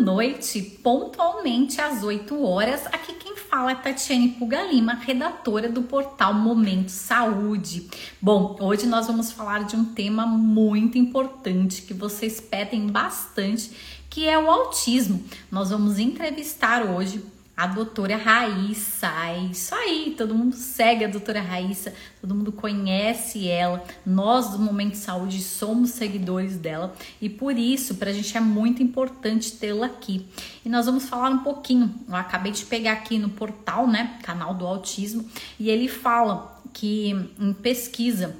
noite, pontualmente às 8 horas. Aqui quem fala é Tatiane Puga Lima, redatora do portal Momento Saúde. Bom, hoje nós vamos falar de um tema muito importante que vocês pedem bastante, que é o autismo. Nós vamos entrevistar hoje a doutora Raíssa. É isso aí, todo mundo segue a doutora Raíssa, todo mundo conhece ela. Nós do Momento de Saúde somos seguidores dela e por isso, para a gente é muito importante tê-la aqui. E nós vamos falar um pouquinho. Eu acabei de pegar aqui no portal, né, canal do autismo, e ele fala que em pesquisa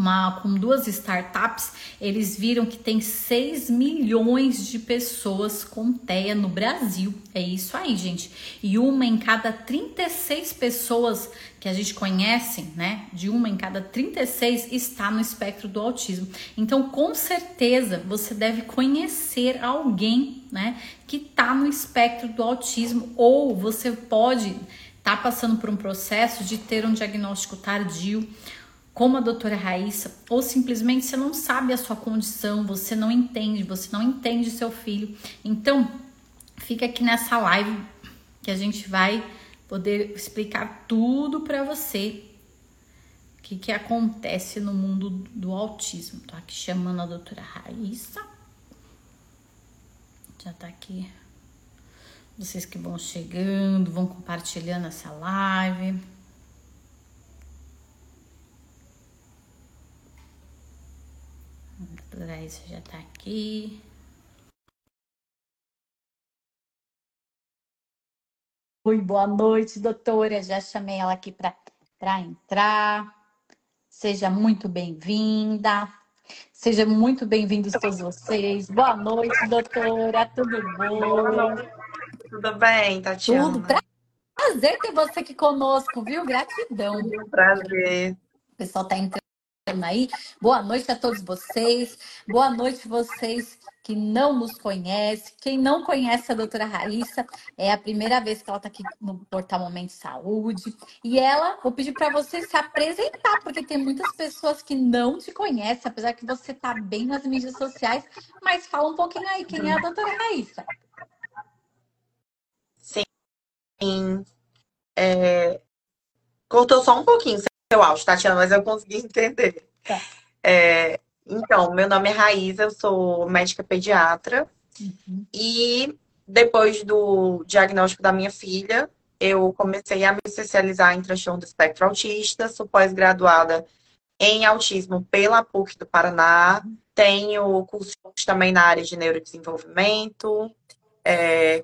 uma, com duas startups, eles viram que tem 6 milhões de pessoas com TEA no Brasil. É isso aí, gente. E uma em cada 36 pessoas que a gente conhece, né? De uma em cada 36 está no espectro do autismo. Então, com certeza, você deve conhecer alguém, né? Que está no espectro do autismo, ou você pode estar tá passando por um processo de ter um diagnóstico tardio como a doutora Raíssa, ou simplesmente você não sabe a sua condição, você não entende, você não entende seu filho. Então, fica aqui nessa live que a gente vai poder explicar tudo para você o que, que acontece no mundo do autismo. Tô aqui chamando a doutora Raíssa. Já tá aqui. Vocês que vão chegando, vão compartilhando essa live. Raíssa já tá aqui. Oi, boa noite, doutora. Já chamei ela aqui para entrar. Seja muito bem-vinda. Seja muito bem-vindos todos vocês. Boa noite, doutora. Tudo bom? Tudo bem, Tatiana? Tudo. Prazer ter você aqui conosco, viu? Gratidão. Prazer. O pessoal tá entrando aí. Boa noite a todos vocês. Boa noite vocês que não nos conhecem. Quem não conhece a doutora Raíssa, é a primeira vez que ela está aqui no Portal Momento Saúde. E ela, vou pedir para você se apresentar, porque tem muitas pessoas que não te conhecem, apesar que você está bem nas mídias sociais. Mas fala um pouquinho aí, quem é a doutora Raíssa? Sim. É... Cortou só um pouquinho, seu áudio, Tatiana, mas eu consegui entender. Tá. É, então, meu nome é Raíza, eu sou médica pediatra. Uhum. E depois do diagnóstico da minha filha, eu comecei a me especializar em transtorno do espectro autista, sou pós-graduada em autismo pela PUC do Paraná, tenho cursos também na área de neurodesenvolvimento, é,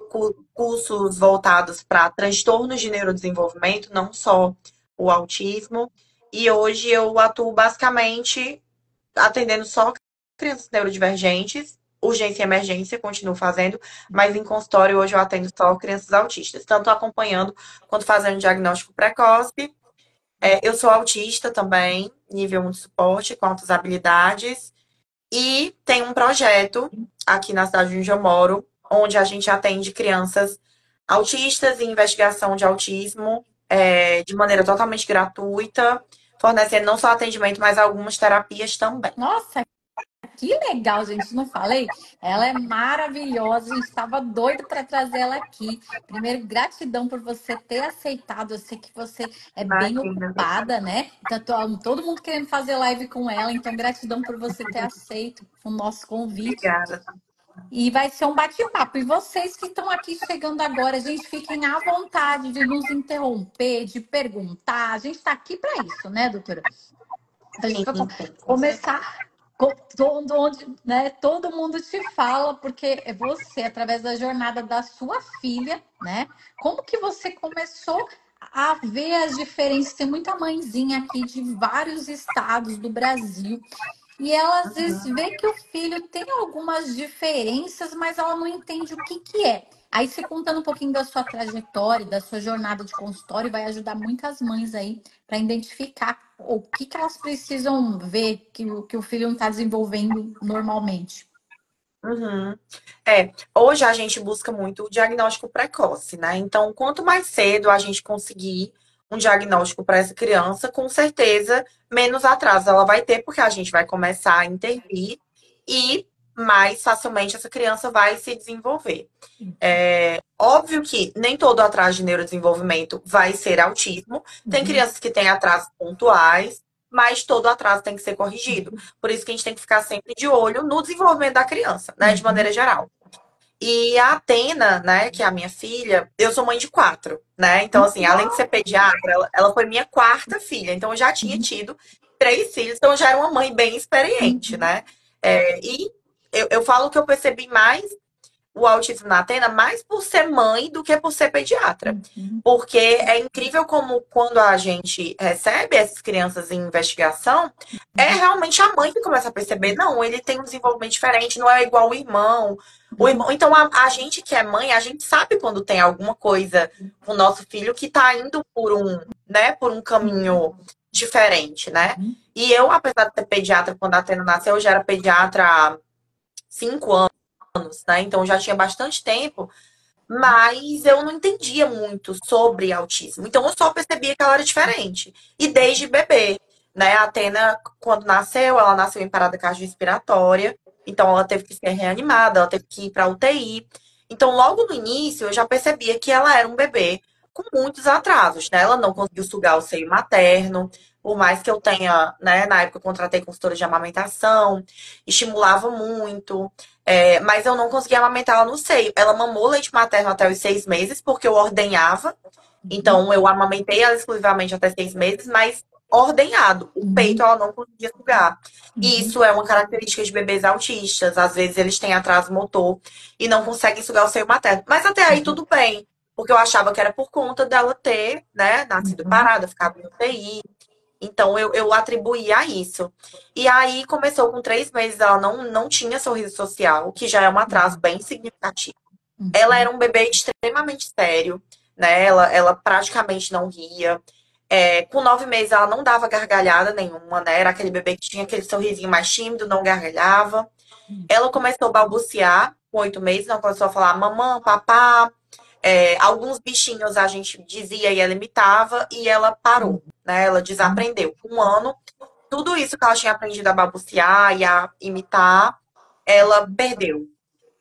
cursos voltados para transtornos de neurodesenvolvimento, não só o autismo. E hoje eu atuo basicamente atendendo só crianças neurodivergentes, urgência e emergência, continuo fazendo, mas em consultório hoje eu atendo só crianças autistas, tanto acompanhando quanto fazendo diagnóstico precoce. É, eu sou autista também, nível 1 de suporte, com altas habilidades. E tem um projeto aqui na cidade onde eu moro, onde a gente atende crianças autistas em investigação de autismo é, de maneira totalmente gratuita, fornecendo não só atendimento, mas algumas terapias também. Nossa, que legal, gente, não falei? Ela é maravilhosa, a gente estava doido para trazer ela aqui. Primeiro, gratidão por você ter aceitado. Eu sei que você é bem ocupada, né? Então, todo mundo querendo fazer live com ela, então gratidão por você ter aceito o nosso convite. Obrigada. E vai ser um bate-papo. E vocês que estão aqui chegando agora, gente, fiquem à vontade de nos interromper, de perguntar. A gente está aqui para isso, né, doutora? A gente vai começar onde né, todo mundo te fala, porque é você, através da jornada da sua filha, né? Como que você começou a ver as diferenças? Tem muita mãezinha aqui de vários estados do Brasil e ela às vezes vê que o filho tem algumas diferenças, mas ela não entende o que, que é. Aí você contando um pouquinho da sua trajetória, da sua jornada de consultório, vai ajudar muitas mães aí para identificar o que, que elas precisam ver que, que o filho não está desenvolvendo normalmente. Uhum. É, hoje a gente busca muito o diagnóstico precoce, né? Então, quanto mais cedo a gente conseguir um diagnóstico para essa criança, com certeza menos atraso ela vai ter, porque a gente vai começar a intervir e mais facilmente essa criança vai se desenvolver. É óbvio que nem todo atraso de neurodesenvolvimento vai ser autismo. Tem uhum. crianças que têm atrasos pontuais, mas todo atraso tem que ser corrigido. Por isso que a gente tem que ficar sempre de olho no desenvolvimento da criança, né, de maneira geral. E a Atena, né, que é a minha filha, eu sou mãe de quatro, né? Então, assim, além de ser pediatra, ela, ela foi minha quarta filha. Então, eu já tinha uhum. tido três filhos, então eu já era uma mãe bem experiente, uhum. né? É, e eu, eu falo que eu percebi mais o autismo na Atena mais por ser mãe do que por ser pediatra. Uhum. Porque é incrível como quando a gente recebe essas crianças em investigação, uhum. é realmente a mãe que começa a perceber, não, ele tem um desenvolvimento diferente, não é igual o irmão. O uhum. irmão então, a, a gente que é mãe, a gente sabe quando tem alguma coisa com o nosso filho que está indo por um, né, por um caminho diferente, né? Uhum. E eu, apesar de ser pediatra, quando a Atena nasceu, eu já era pediatra há cinco anos anos, né? Então já tinha bastante tempo, mas eu não entendia muito sobre autismo. Então eu só percebia que ela era diferente. E desde bebê, né? A Atena, quando nasceu, ela nasceu em parada cardiorrespiratória, então ela teve que ser reanimada, ela teve que ir para UTI. Então, logo no início, eu já percebia que ela era um bebê com muitos atrasos, né? Ela não conseguiu sugar o seio materno, por mais que eu tenha, né, na época eu contratei consultora de amamentação, estimulava muito, é, mas eu não conseguia amamentar ela no seio. Ela mamou leite materno até os seis meses, porque eu ordenhava. Então, eu amamentei ela exclusivamente até seis meses, mas ordenhado. O uhum. peito ela não conseguia sugar. E uhum. isso é uma característica de bebês autistas. Às vezes eles têm atraso motor e não conseguem sugar o seio materno. Mas até aí tudo bem. Porque eu achava que era por conta dela ter, né, nascido parada, ficado no UTI. Então eu, eu atribuía a isso. E aí começou com três meses, ela não, não tinha sorriso social, que já é um atraso bem significativo. Uhum. Ela era um bebê extremamente sério, né? Ela, ela praticamente não ria. É, com nove meses ela não dava gargalhada nenhuma, né? Era aquele bebê que tinha aquele sorrisinho mais tímido, não gargalhava. Uhum. Ela começou a balbuciar com oito meses, ela começou a falar mamãe, papá, é, alguns bichinhos a gente dizia e ela imitava e ela parou, né? Ela desaprendeu. Um ano, tudo isso que ela tinha aprendido a balbuciar e a imitar, ela perdeu.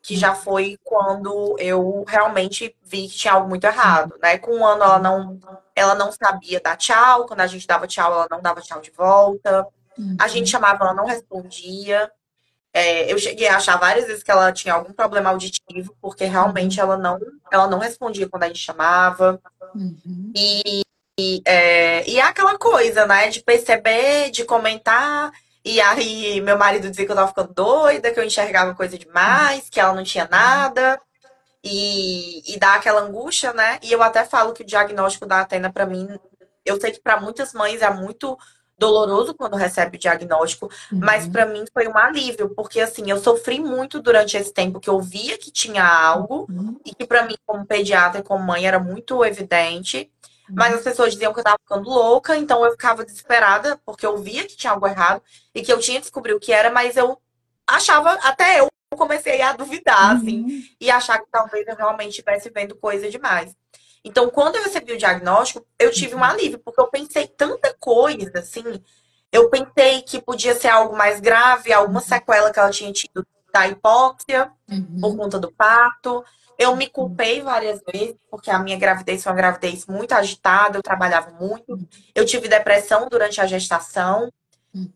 Que já foi quando eu realmente vi que tinha algo muito errado, né? Com um ano ela não, ela não sabia dar tchau. Quando a gente dava tchau, ela não dava tchau de volta. A gente chamava, ela não respondia. É, eu cheguei a achar várias vezes que ela tinha algum problema auditivo, porque realmente ela não, ela não respondia quando a gente chamava. Uhum. E, e, é, e é aquela coisa, né? De perceber, de comentar. E aí meu marido dizia que eu tava ficando doida, que eu enxergava coisa demais, que ela não tinha nada. E, e dá aquela angústia, né? E eu até falo que o diagnóstico da Atena, para mim, eu sei que para muitas mães é muito doloroso quando recebe o diagnóstico, uhum. mas para mim foi um alívio, porque assim, eu sofri muito durante esse tempo que eu via que tinha algo uhum. e que para mim como pediatra e como mãe era muito evidente, uhum. mas as pessoas diziam que eu tava ficando louca, então eu ficava desesperada porque eu via que tinha algo errado e que eu tinha que descobrir o que era, mas eu achava até eu comecei a duvidar assim uhum. e achar que talvez eu realmente estivesse vendo coisa demais. Então, quando eu recebi o diagnóstico, eu tive um uhum. alívio, porque eu pensei tanta coisa, assim. Eu pensei que podia ser algo mais grave, alguma uhum. sequela que ela tinha tido da hipóxia, uhum. por conta do parto. Eu me culpei várias vezes, porque a minha gravidez foi uma gravidez muito agitada, eu trabalhava muito. Eu tive depressão durante a gestação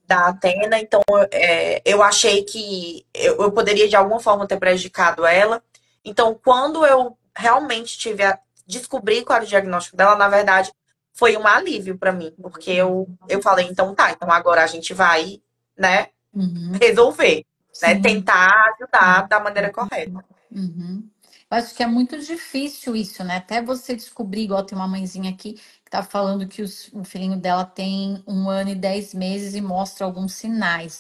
da Atena, então é, eu achei que eu, eu, poderia de alguma forma ter prejudicado ela. Então, quando eu realmente tive a, descobrir qual era o diagnóstico dela, na verdade, foi um alívio para mim, porque eu, eu falei, então tá, então agora a gente vai, né, uhum. resolver, né, tentar ajudar da maneira correta. Uhum. Eu acho que é muito difícil isso, né? Até você descobrir, igual tem uma mãezinha aqui que tá falando que os, o filhinho dela tem um ano e dez meses e mostra alguns sinais.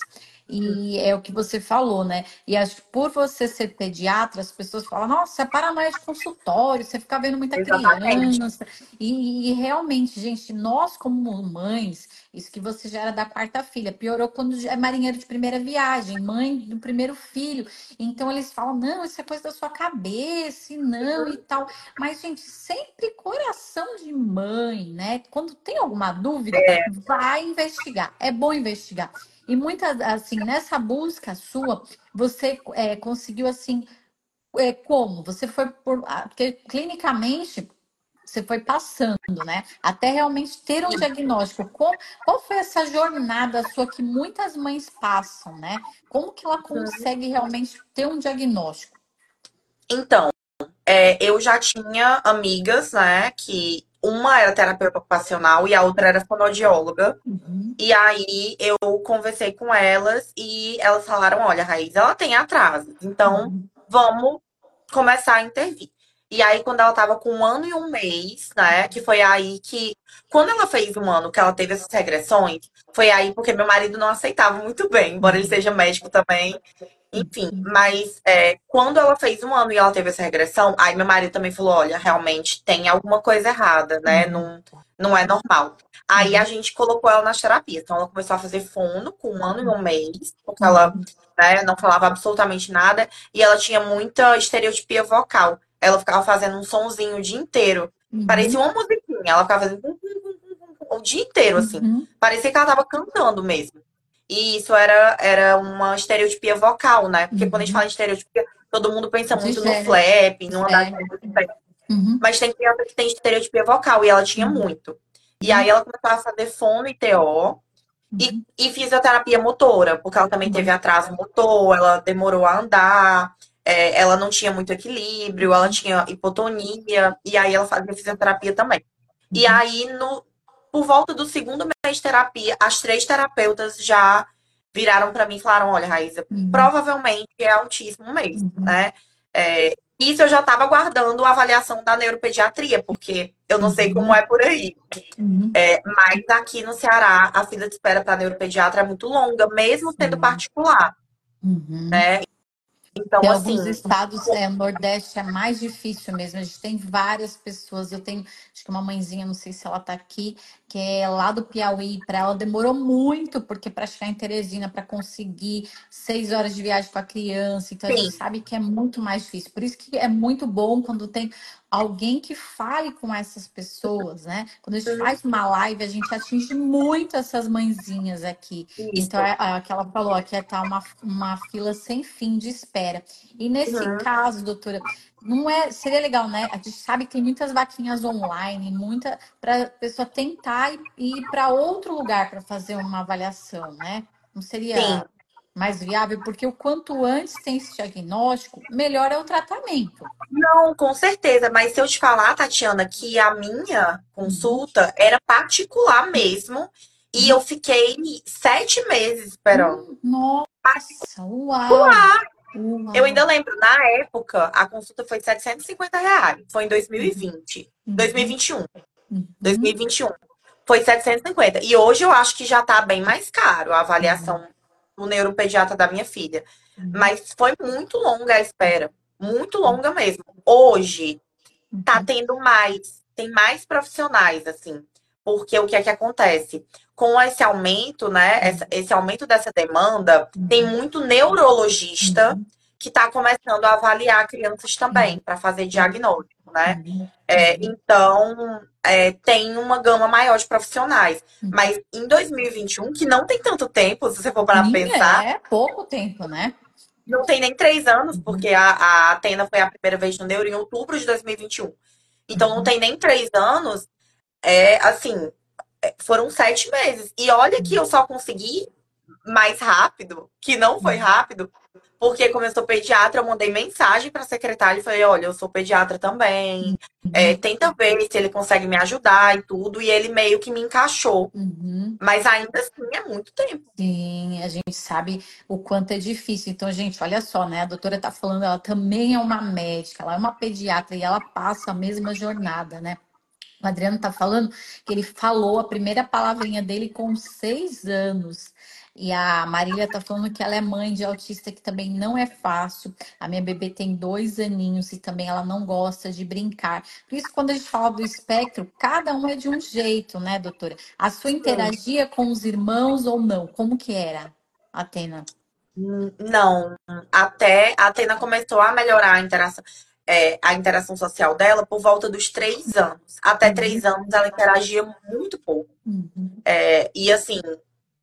E é o que você falou, né? E acho que por você ser pediatra, as pessoas falam, nossa, você é paranoia de consultório, você fica vendo muita Exatamente. criança. E, e, realmente, gente, nós como mães, isso que você já era da quarta filha, piorou quando é marinheiro de primeira viagem, mãe do primeiro filho. Então eles falam, não, isso é coisa da sua cabeça, e não, e tal. Mas, gente, sempre coração de mãe, né? Quando tem alguma dúvida, é. vai investigar. É bom investigar. E muitas, assim, nessa busca sua, você é, conseguiu, assim, é, como? Você foi por. Ah, porque clinicamente você foi passando, né? Até realmente ter um diagnóstico. Qual, qual foi essa jornada sua que muitas mães passam, né? Como que ela consegue realmente ter um diagnóstico? Então, é, eu já tinha amigas, né? Que uma era terapeuta ocupacional e a outra era fonoaudióloga. Uhum. E aí eu conversei com elas e elas falaram: olha, Raiz, ela tem atraso, então uhum. vamos começar a intervir. E aí, quando ela tava com um ano e um mês, né? Que foi aí que. Quando ela fez um ano que ela teve essas regressões, foi aí porque meu marido não aceitava muito bem, embora ele seja médico também. Enfim, mas é, quando ela fez um ano e ela teve essa regressão, aí meu marido também falou: olha, realmente tem alguma coisa errada, né? Uhum. Não, não é normal. Aí a gente colocou ela nas terapias. Então ela começou a fazer fono com um ano e um mês, porque ela né, não falava absolutamente nada, e ela tinha muita estereotipia vocal ela ficava fazendo um sonzinho o dia inteiro. Uhum. Parecia uma musiquinha. Ela ficava fazendo o dia inteiro, assim. Uhum. Parecia que ela tava cantando mesmo. E isso era, era uma estereotipia vocal, né? Porque uhum. quando a gente uhum. fala em estereotipia, todo mundo pensa muito no flap, no andar de uhum. Mas tem criança que tem estereotipia vocal, e ela tinha uhum. muito. E aí ela começou a fazer fono e TO. E, e fisioterapia motora, porque ela também teve atraso motor, ela demorou a andar é, ela não tinha muito equilíbrio, ela tinha hipotonia, e aí ela fazia fisioterapia também. E uhum. aí, no, por volta do segundo mês de terapia, as três terapeutas já viraram para mim e falaram: Olha, Raíza, uhum. provavelmente é autismo mesmo, uhum. né? É, isso eu já estava aguardando a avaliação da neuropediatria, porque eu não sei como é por aí. Uhum. É, mas aqui no Ceará, a fila de espera para neuropediatra é muito longa, mesmo sendo particular. Uhum. Né? Então, em assim, alguns estados, é, Nordeste é mais difícil mesmo. A gente tem várias pessoas. Eu tenho, acho que uma mãezinha, não sei se ela está aqui, que é lá do Piauí. Para ela demorou muito, porque para chegar em Teresina, para conseguir seis horas de viagem com a criança. Então, Sim. a gente sabe que é muito mais difícil. Por isso que é muito bom quando tem alguém que fale com essas pessoas, né? Quando a gente faz uma live, a gente atinge muito essas mãezinhas aqui. Isso. Então, é, é, que ela falou, aqui está uma, uma fila sem fim de espera. E nesse uhum. caso, doutora, não é, seria legal, né? A gente sabe que tem muitas vaquinhas online, muita para a pessoa tentar ir, ir para outro lugar para fazer uma avaliação, né? Não seria Sim mais viável, porque o quanto antes tem esse diagnóstico, melhor é o tratamento. Não, com certeza. Mas se eu te falar, Tatiana, que a minha consulta era particular mesmo, e eu fiquei sete meses esperando. Nossa, uau! uau. Eu ainda lembro, na época, a consulta foi 750 reais. Foi em 2020. Uhum. 2021. Uhum. 2021. Foi 750. E hoje eu acho que já tá bem mais caro a avaliação uhum o neuropediatra da minha filha. Uhum. Mas foi muito longa a espera. Muito longa mesmo. Hoje, tá uhum. tendo mais. Tem mais profissionais, assim. Porque o que é que acontece? Com esse aumento, né? Esse, esse aumento dessa demanda, tem muito neurologista que está começando a avaliar crianças também, para fazer diagnóstico, né? É, então, é, tem uma gama maior de profissionais. Uhum. Mas em 2021, que não tem tanto tempo, se você for para pensar. É pouco tempo, né? Não tem nem três anos, uhum. porque a, a Atena foi a primeira vez no Neuro em outubro de 2021. Então não uhum. tem nem três anos. É assim, é, foram sete meses. E olha que eu só consegui mais rápido, que não foi rápido, porque como eu sou pediatra, eu mandei mensagem para a secretária e falei, olha, eu sou pediatra também. Uhum. É, tenta ver se ele consegue me ajudar e tudo. E ele meio que me encaixou. Uhum. Mas ainda assim é muito tempo. Sim, a gente sabe o quanto é difícil. Então, gente, olha só, né? A doutora está falando, ela também é uma médica, ela é uma pediatra e ela passa a mesma jornada, né? O Adriano está falando que ele falou a primeira palavrinha dele com seis anos. E a Marília tá falando que ela é mãe de autista, que também não é fácil. A minha bebê tem dois aninhos e também ela não gosta de brincar. Por isso, quando a gente fala do espectro, cada um é de um jeito, né, doutora? A sua interagia com os irmãos ou não? Como que era, Atena? Não, até a Atena começou a melhorar a interação. É, a interação social dela por volta dos três anos. Até uhum. três anos ela interagia muito pouco. Uhum. É, e assim,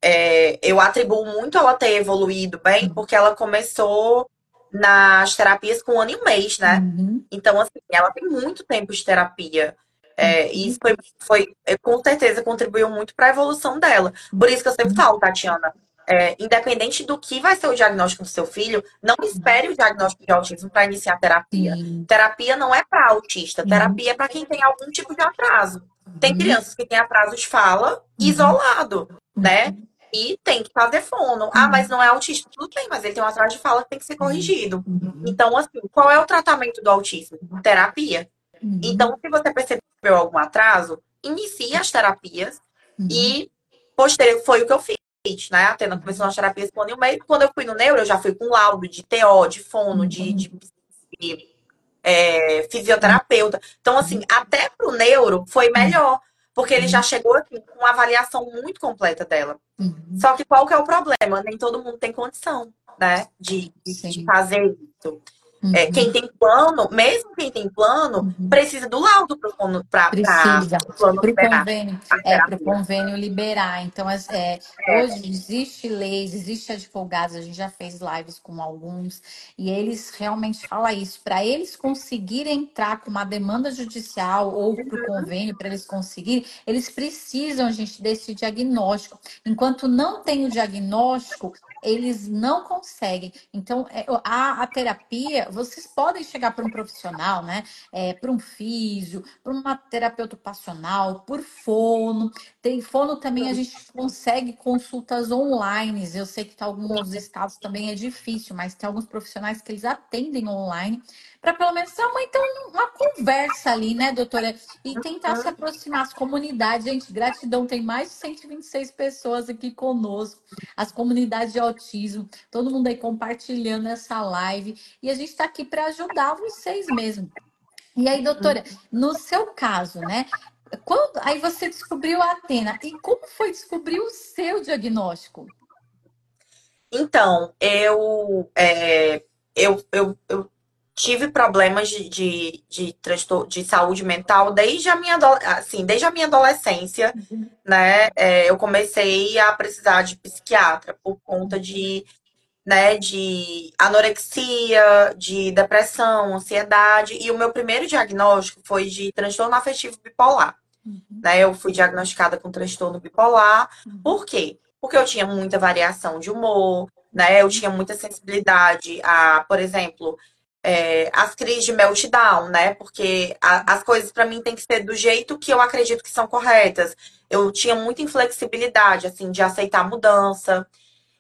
é, eu atribuo muito ela ter evoluído bem, uhum. porque ela começou nas terapias com um ano e um mês, né? Uhum. Então, assim, ela tem muito tempo de terapia. É, uhum. e isso foi, foi, com certeza, contribuiu muito para a evolução dela. Por isso que eu sempre falo, Tatiana, é, independente do que vai ser o diagnóstico do seu filho, não espere o diagnóstico de autismo para iniciar a terapia. Sim. Terapia não é para autista, terapia é para quem tem algum tipo de atraso. Tem uhum. crianças que têm atraso de fala uhum. isolado, né? E tem que fazer fono. Ah, mas não é autista. Tudo bem, mas ele tem um atraso de fala que tem que ser corrigido. Então, assim, qual é o tratamento do autismo? Terapia. Então, se você percebeu algum atraso, inicie as terapias e posterior foi o que eu fiz né? Atena começou nas terapias com meio. Quando eu fui no neuro, eu já fui com laudo de TO, de fono, de, de, de é, fisioterapeuta. Então, assim, até pro neuro foi melhor. Porque ele já chegou aqui com uma avaliação muito completa dela. Uhum. Só que qual que é o problema? Nem todo mundo tem condição, né? De, de, de fazer isso. Uhum. É, quem tem plano, mesmo quem tem plano, uhum. precisa do laudo para o plano liberar. Convênio, é, para o convênio liberar. Então, é, é, hoje existe leis, existe advogados, a gente já fez lives com alguns, e eles realmente falam isso. Para eles conseguirem entrar com uma demanda judicial ou para o uhum. convênio, para eles conseguirem, eles precisam, gente, desse diagnóstico. Enquanto não tem o diagnóstico, eles não conseguem. Então, é, a, a terapia, vocês podem chegar para um profissional, né? É, para um físio, para uma terapeuta ocupacional, por fono. Tem fono também, a gente consegue consultas online. Eu sei que em alguns estados também é difícil, mas tem alguns profissionais que eles atendem online para pelo menos ter uma, então, uma conversa ali, né, doutora? E tentar se aproximar as comunidades. Gente, gratidão, tem mais de 126 pessoas aqui conosco, as comunidades de autismo, todo mundo aí compartilhando essa live. E a gente está aqui para ajudar vocês mesmo. E aí, doutora, no seu caso, né? Quando, aí você descobriu a Atena. E como foi descobrir o seu diagnóstico? Então, eu, é, eu, eu, eu tive problemas de, de, de, de saúde mental desde a minha, assim, desde a minha adolescência, uhum. né? É, eu comecei a precisar de psiquiatra por conta de, né, de anorexia, de depressão, ansiedade. E o meu primeiro diagnóstico foi de transtorno afetivo bipolar. Uhum. Né? Eu fui diagnosticada com transtorno bipolar. Uhum. Por quê? Porque eu tinha muita variação de humor, né? Eu tinha muita sensibilidade a, por exemplo, é, as crises de meltdown, né? Porque a, as coisas para mim tem que ser do jeito que eu acredito que são corretas. Eu tinha muita inflexibilidade, assim, de aceitar mudança.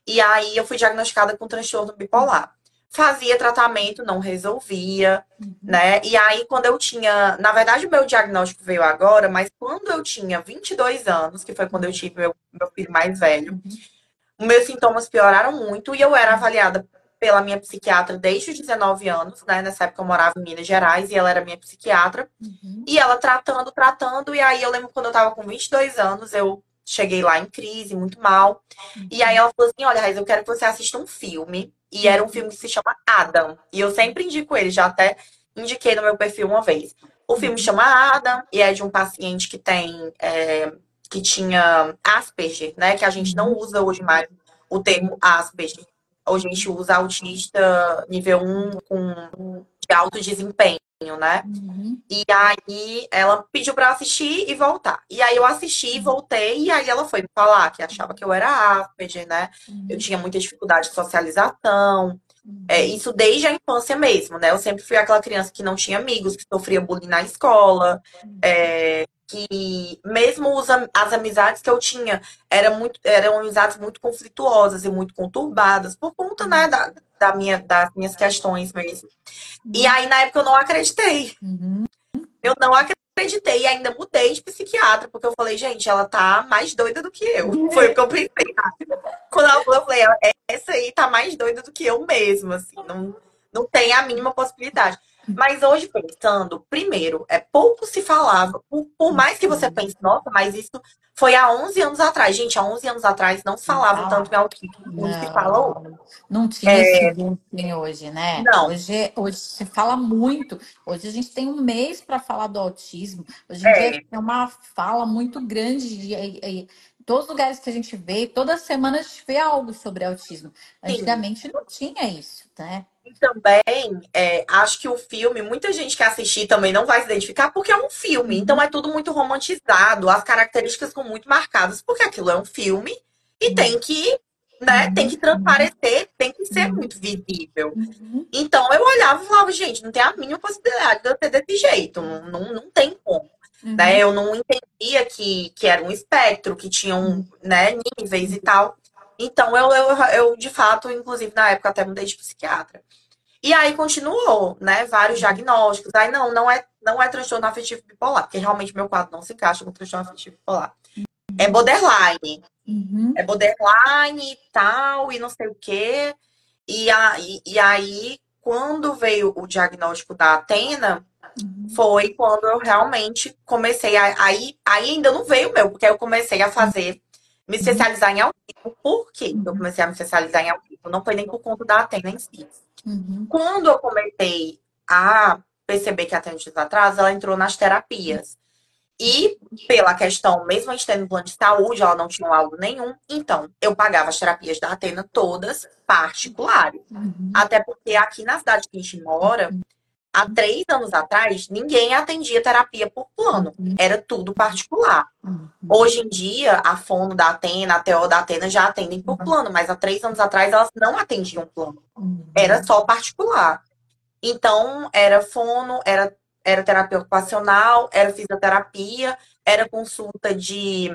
E aí eu fui diagnosticada com transtorno bipolar. Fazia tratamento, não resolvia, uhum. né? E aí, quando eu tinha. Na verdade, o meu diagnóstico veio agora, mas quando eu tinha 22 anos, que foi quando eu tive meu, meu filho mais velho, uhum. meus sintomas pioraram muito e eu era avaliada pela minha psiquiatra desde os 19 anos, né? Nessa época eu morava em Minas Gerais e ela era minha psiquiatra. Uhum. E ela tratando, tratando. E aí eu lembro quando eu tava com 22 anos, eu cheguei lá em crise, muito mal. Uhum. E aí ela falou assim: Olha, Raiz, eu quero que você assista um filme. E era um filme que se chama Adam. E eu sempre indico ele, já até indiquei no meu perfil uma vez. O filme uhum. chama Adam e é de um paciente que tem. É, que tinha Asperger, né? Que a gente não uhum. usa hoje mais o termo Asperger a gente usa autista nível 1 com de alto desempenho, né? Uhum. E aí ela pediu para assistir e voltar. E aí eu assisti, uhum. voltei, e aí ela foi me falar que achava que eu era Asperger, né? Uhum. Eu tinha muita dificuldade de socialização. É, uhum. isso desde a infância mesmo, né? Eu sempre fui aquela criança que não tinha amigos, que sofria bullying na escola, uhum. é, que mesmo os, as amizades que eu tinha eram, muito, eram amizades muito conflituosas e muito conturbadas, por conta, né, da, da minha, das minhas questões mesmo. E aí, na época, eu não acreditei. Uhum. Eu não acreditei e ainda mudei de psiquiatra, porque eu falei, gente, ela tá mais doida do que eu. Foi o que eu pensei. Quando ela falou, eu falei, essa aí tá mais doida do que eu mesma, assim, não, não tem a mínima possibilidade. Mas hoje, pensando, primeiro, é pouco se falava, por, por, mais que você pense, nossa, mas isso foi há 11 anos atrás. Gente, há 11 anos atrás não se falava não, tanto em autismo como se fala hoje. Não tinha é... esse hoje, né? Não. Hoje, hoje se fala muito. Hoje a gente tem um mês para falar do autismo. Hoje em é. dia é uma fala muito grande de, todos os lugares que a gente vê, toda semana a gente vê algo sobre autismo. Antigamente Sim. não tinha isso, né? E também, é, acho que o filme, muita gente que assistir também não vai se identificar porque é um filme. Uhum. Então é tudo muito romantizado, as características são muito marcadas, porque aquilo é um filme e uhum. tem que né? Tem que uhum. transparecer, tem que ser muito visível. Então eu olhava e falava, gente, não tem a mínima possibilidade de eu ter desse jeito. Não, não, não tem como. Uhum. Né? Eu não entendia que, que era um espectro, que tinham né, níveis e tal. Então, eu, eu, eu, de fato, inclusive, na época, até mudei de psiquiatra. E aí continuou, né? Vários diagnósticos. Aí, não, não é, não é transtorno afetivo bipolar, porque realmente meu quadro não se encaixa com transtorno afetivo bipolar. É borderline. Uhum. É borderline e tal, e não sei o quê. E, a, e, e aí, quando veio o diagnóstico da Atena, Uhum. Foi quando eu realmente comecei a. Aí, aí ainda não veio o meu, porque eu comecei a fazer, me uhum. especializar em autismo. Por que eu uhum. comecei a me especializar em autismo? Não foi nem por conta da Atena em si. Uhum. Quando eu comecei a perceber que a Atena tinha atraso, ela entrou nas terapias. E pela questão, mesmo a gente tendo plano de saúde, ela não tinha algo nenhum. Então, eu pagava as terapias da Atena todas particulares. Uhum. Até porque aqui na cidade que a gente mora, há três anos atrás, ninguém atendia terapia por plano. Uhum. Era tudo particular. Uhum. Hoje em dia, a Fono da Atena, a TO da Atena já atendem por uhum. plano, mas há três anos atrás elas não atendiam plano. Era só particular. Então, era fono, era, era terapia ocupacional, era fisioterapia, era consulta de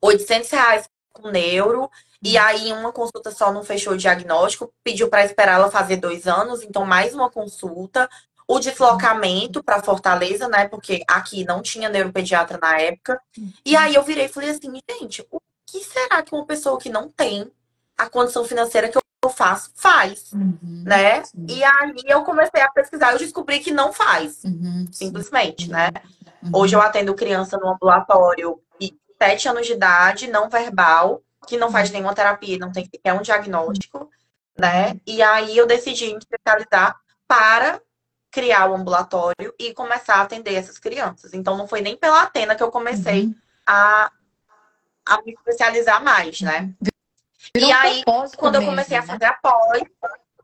800 reais com neuro, e aí uma consulta só não fechou o diagnóstico, pediu para esperar ela fazer dois anos, então mais uma consulta, o deslocamento para Fortaleza, né? Porque aqui não tinha neuropediatra na época. E aí eu virei e falei assim, gente, o que será que uma pessoa que não tem a condição financeira que eu faço faz, uhum, né? Sim. E aí eu comecei a pesquisar, eu descobri que não faz, uhum, simplesmente, né? Uhum. Hoje eu atendo criança no ambulatório de 7 anos de idade, não verbal, que não faz nenhuma terapia, não tem sequer um diagnóstico, né? E aí eu decidi me especializar para criar o ambulatório e começar a atender essas crianças. Então, não foi nem pela Atena que eu comecei uhum. a, a me especializar mais, né? Virou e um aí, quando eu comecei mesmo, a fazer né? após.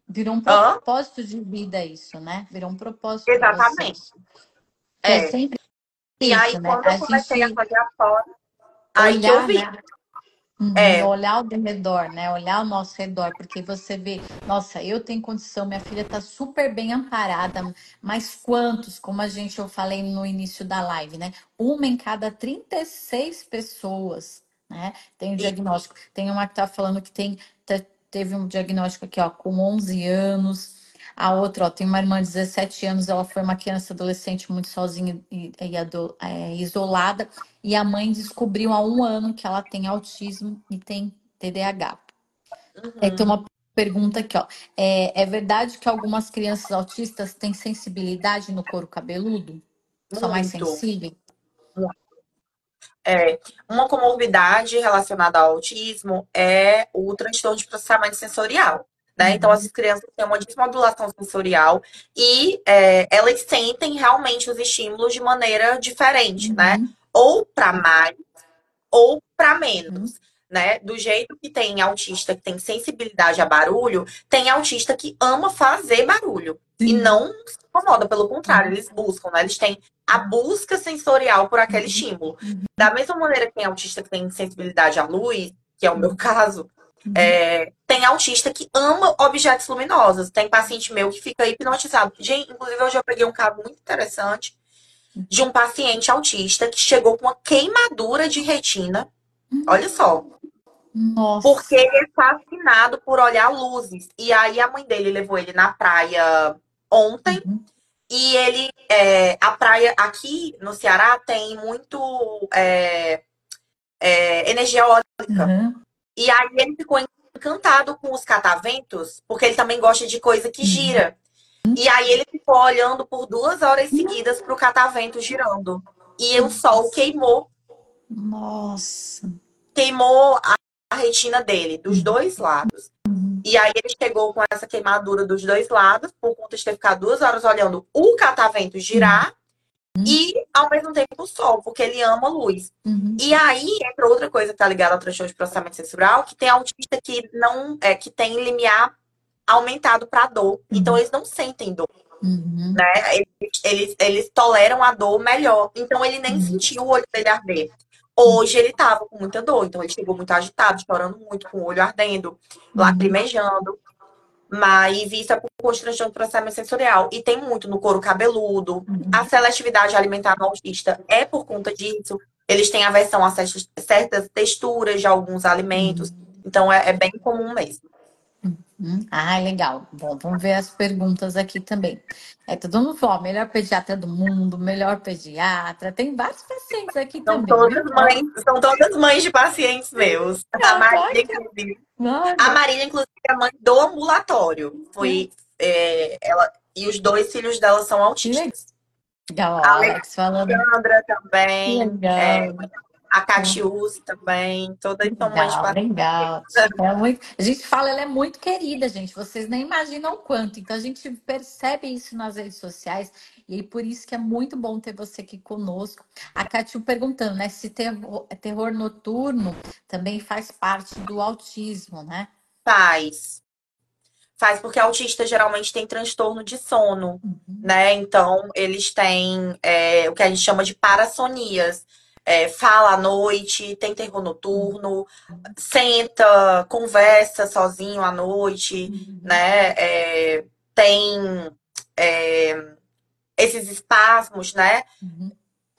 Virou um propósito Hã? de vida isso, né? Virou um propósito. Exatamente. É. é sempre e isso, aí, né? quando eu comecei a, a fazer após, aí que eu vi. Né? Uhum, é. Olhar ao redor, né? Olhar ao nosso redor, porque você vê, nossa, eu tenho condição, minha filha tá super bem amparada, mas quantos, como a gente eu falei no início da live, né? Uma em cada 36 pessoas, né? Tem o diagnóstico. Tem uma que tá falando que tem teve um diagnóstico aqui, ó, com 11 anos. A outra, ó, tem uma irmã de 17 anos, ela foi uma criança adolescente muito sozinha e, e é, isolada, e a mãe descobriu há um ano que ela tem autismo e tem TDAH. Uhum. É, tem uma pergunta aqui, ó. É, é, verdade que algumas crianças autistas têm sensibilidade no couro cabeludo? Muito. São mais sensíveis? É, uma comorbidade relacionada ao autismo é o transtorno de processamento sensorial. Né? Então, uhum. as crianças têm uma desmodulação sensorial e é, elas sentem realmente os estímulos de maneira diferente, né? uhum. né? Ou para mais ou para menos. Uhum. Né? Do jeito que tem autista que tem sensibilidade a barulho, tem autista que ama fazer barulho. E não se incomoda, pelo contrário, uhum. eles buscam, né? Eles têm a busca sensorial por aquele uhum. estímulo. Da mesma maneira que tem autista que tem sensibilidade à luz, que é o meu caso, Uhum. É, tem autista que ama objetos luminosos. Tem paciente meu que fica hipnotizado. Gente, inclusive, hoje eu peguei um caso muito interessante de um paciente autista que chegou com uma queimadura de retina. Uhum. Olha só. Nossa. Porque ele é fascinado por olhar luzes. E aí a mãe dele levou ele na praia ontem. Uhum. E ele, é, a praia aqui no Ceará tem muito é, é, energia eólica. Uhum. E aí ele ficou encantado com os cataventos, porque ele também gosta de coisa que gira. E aí ele ficou olhando por duas horas seguidas para o catavento girando. E o sol queimou. Nossa. Queimou a, retina dele, dos dois lados. E aí ele chegou com essa queimadura dos dois lados, por conta de ter ficado duas horas olhando o catavento girar e, ao mesmo tempo, o sol, porque ele ama a luz. Uhum. E aí entra outra coisa que tá ligada ao transtorno de processamento sensorial, que tem autista que não é que tem limiar aumentado para dor. Uhum. Então eles não sentem dor. Uhum. Né? Eles, eles, eles, toleram a dor melhor. Então ele nem uhum. sentiu o olho dele arder. Hoje ele tava com muita dor, então ele chegou muito agitado, chorando muito, com o olho ardendo, uhum. lacrimejando. Mas isso é por transtorno de processamento sensorial. E tem muito no couro cabeludo. Uhum. A seletividade alimentar no autista é por conta disso. Eles têm aversão a certas texturas de alguns alimentos. Uhum. Então é, é, bem comum mesmo. Uhum. Ah, legal. Bom, vamos ver as perguntas aqui também. É todo mundo fala, melhor pediatra do mundo, melhor pediatra. Tem vários pacientes aqui são também. Todas mães, são todas mães de pacientes meus. a Marília, inclusive. A Marília, inclusive, é mãe do ambulatório. Foi é, ela e os dois filhos dela são autistas. Legal, a Alex falando. Alexandra também. Legal. É, a Catiúzi também, toda então legal, legal. É muito... A gente fala, ela é muito querida, gente. Vocês nem imaginam o quanto. Então a gente percebe isso nas redes sociais e por isso que é muito bom ter você aqui conosco. A Catiu perguntando, né, se terror, terror noturno também faz parte do autismo, né? Faz. Faz porque autista geralmente tem transtorno de sono, uhum. né? Então eles têm é, o que a gente chama de parassonias é, fala à noite, tem terror noturno, senta, conversa sozinho à noite, uhum. né? É, tem é, esses espasmos, né? Uhum.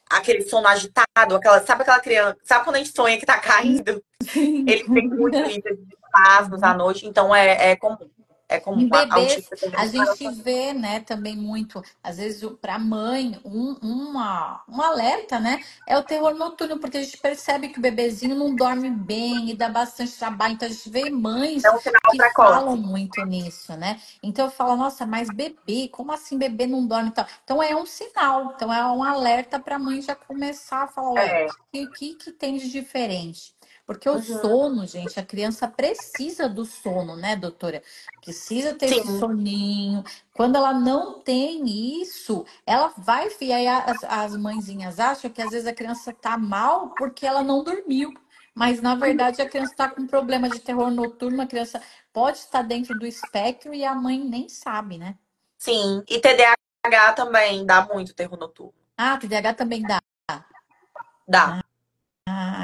Aquele sono agitado, aquela, sabe aquela criança, sabe quando a gente sonha que tá caindo? Ele tem muito espasmos à noite, então é, é comum. É como em bebês, a gente vê, né, também muito, às vezes, para a mãe, um, uma, um alerta, né? É o terror noturno, porque a gente percebe que o bebezinho não dorme bem e dá bastante trabalho. Então, a gente vê mães é um que falam muito nisso, né? Então, eu falo, nossa, mas bebê, como assim bebê não dorme? Então, então é um sinal, então é um alerta para a mãe já começar a falar, é. o que, que, que tem de diferente? Porque o uhum. sono, gente, a criança precisa do sono, né, doutora? Precisa ter Sim. soninho. Quando ela não tem isso, ela vai. E aí as, as mãezinhas acham que às vezes a criança tá mal porque ela não dormiu. Mas na verdade a criança está com problema de terror noturno, a criança pode estar dentro do espectro e a mãe nem sabe, né? Sim, e TDAH também dá muito terror noturno. Ah, TDAH também dá. Dá. Ah.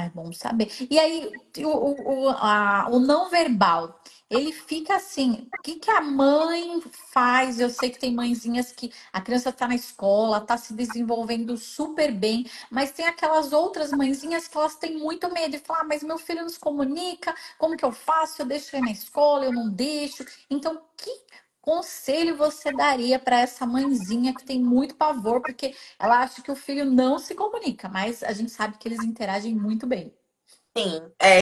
É bom saber. E aí, o, o, a, o não verbal, ele fica assim: o que, que a mãe faz? Eu sei que tem mãezinhas que a criança está na escola, está se desenvolvendo super bem, mas tem aquelas outras mãezinhas que elas têm muito medo de falar: ah, mas meu filho não se comunica, como que eu faço? Eu deixo ele na escola, eu não deixo. Então, que conselho você daria para essa mãezinha que tem muito pavor, porque ela acha que o filho não se comunica, mas a gente sabe que eles interagem muito bem. Sim, é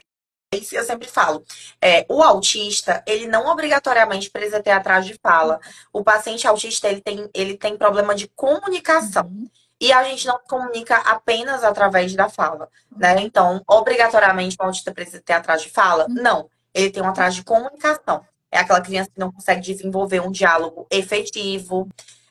isso eu sempre falo. É, o autista, ele não obrigatoriamente precisa ter atraso de fala. O paciente autista, ele tem, ele tem problema de comunicação. Uhum. E a gente não comunica apenas através da fala, né? Então, obrigatoriamente o autista precisa ter atraso de fala? Uhum. Não. Ele tem um atraso de comunicação. É aquela criança que não consegue desenvolver um diálogo efetivo.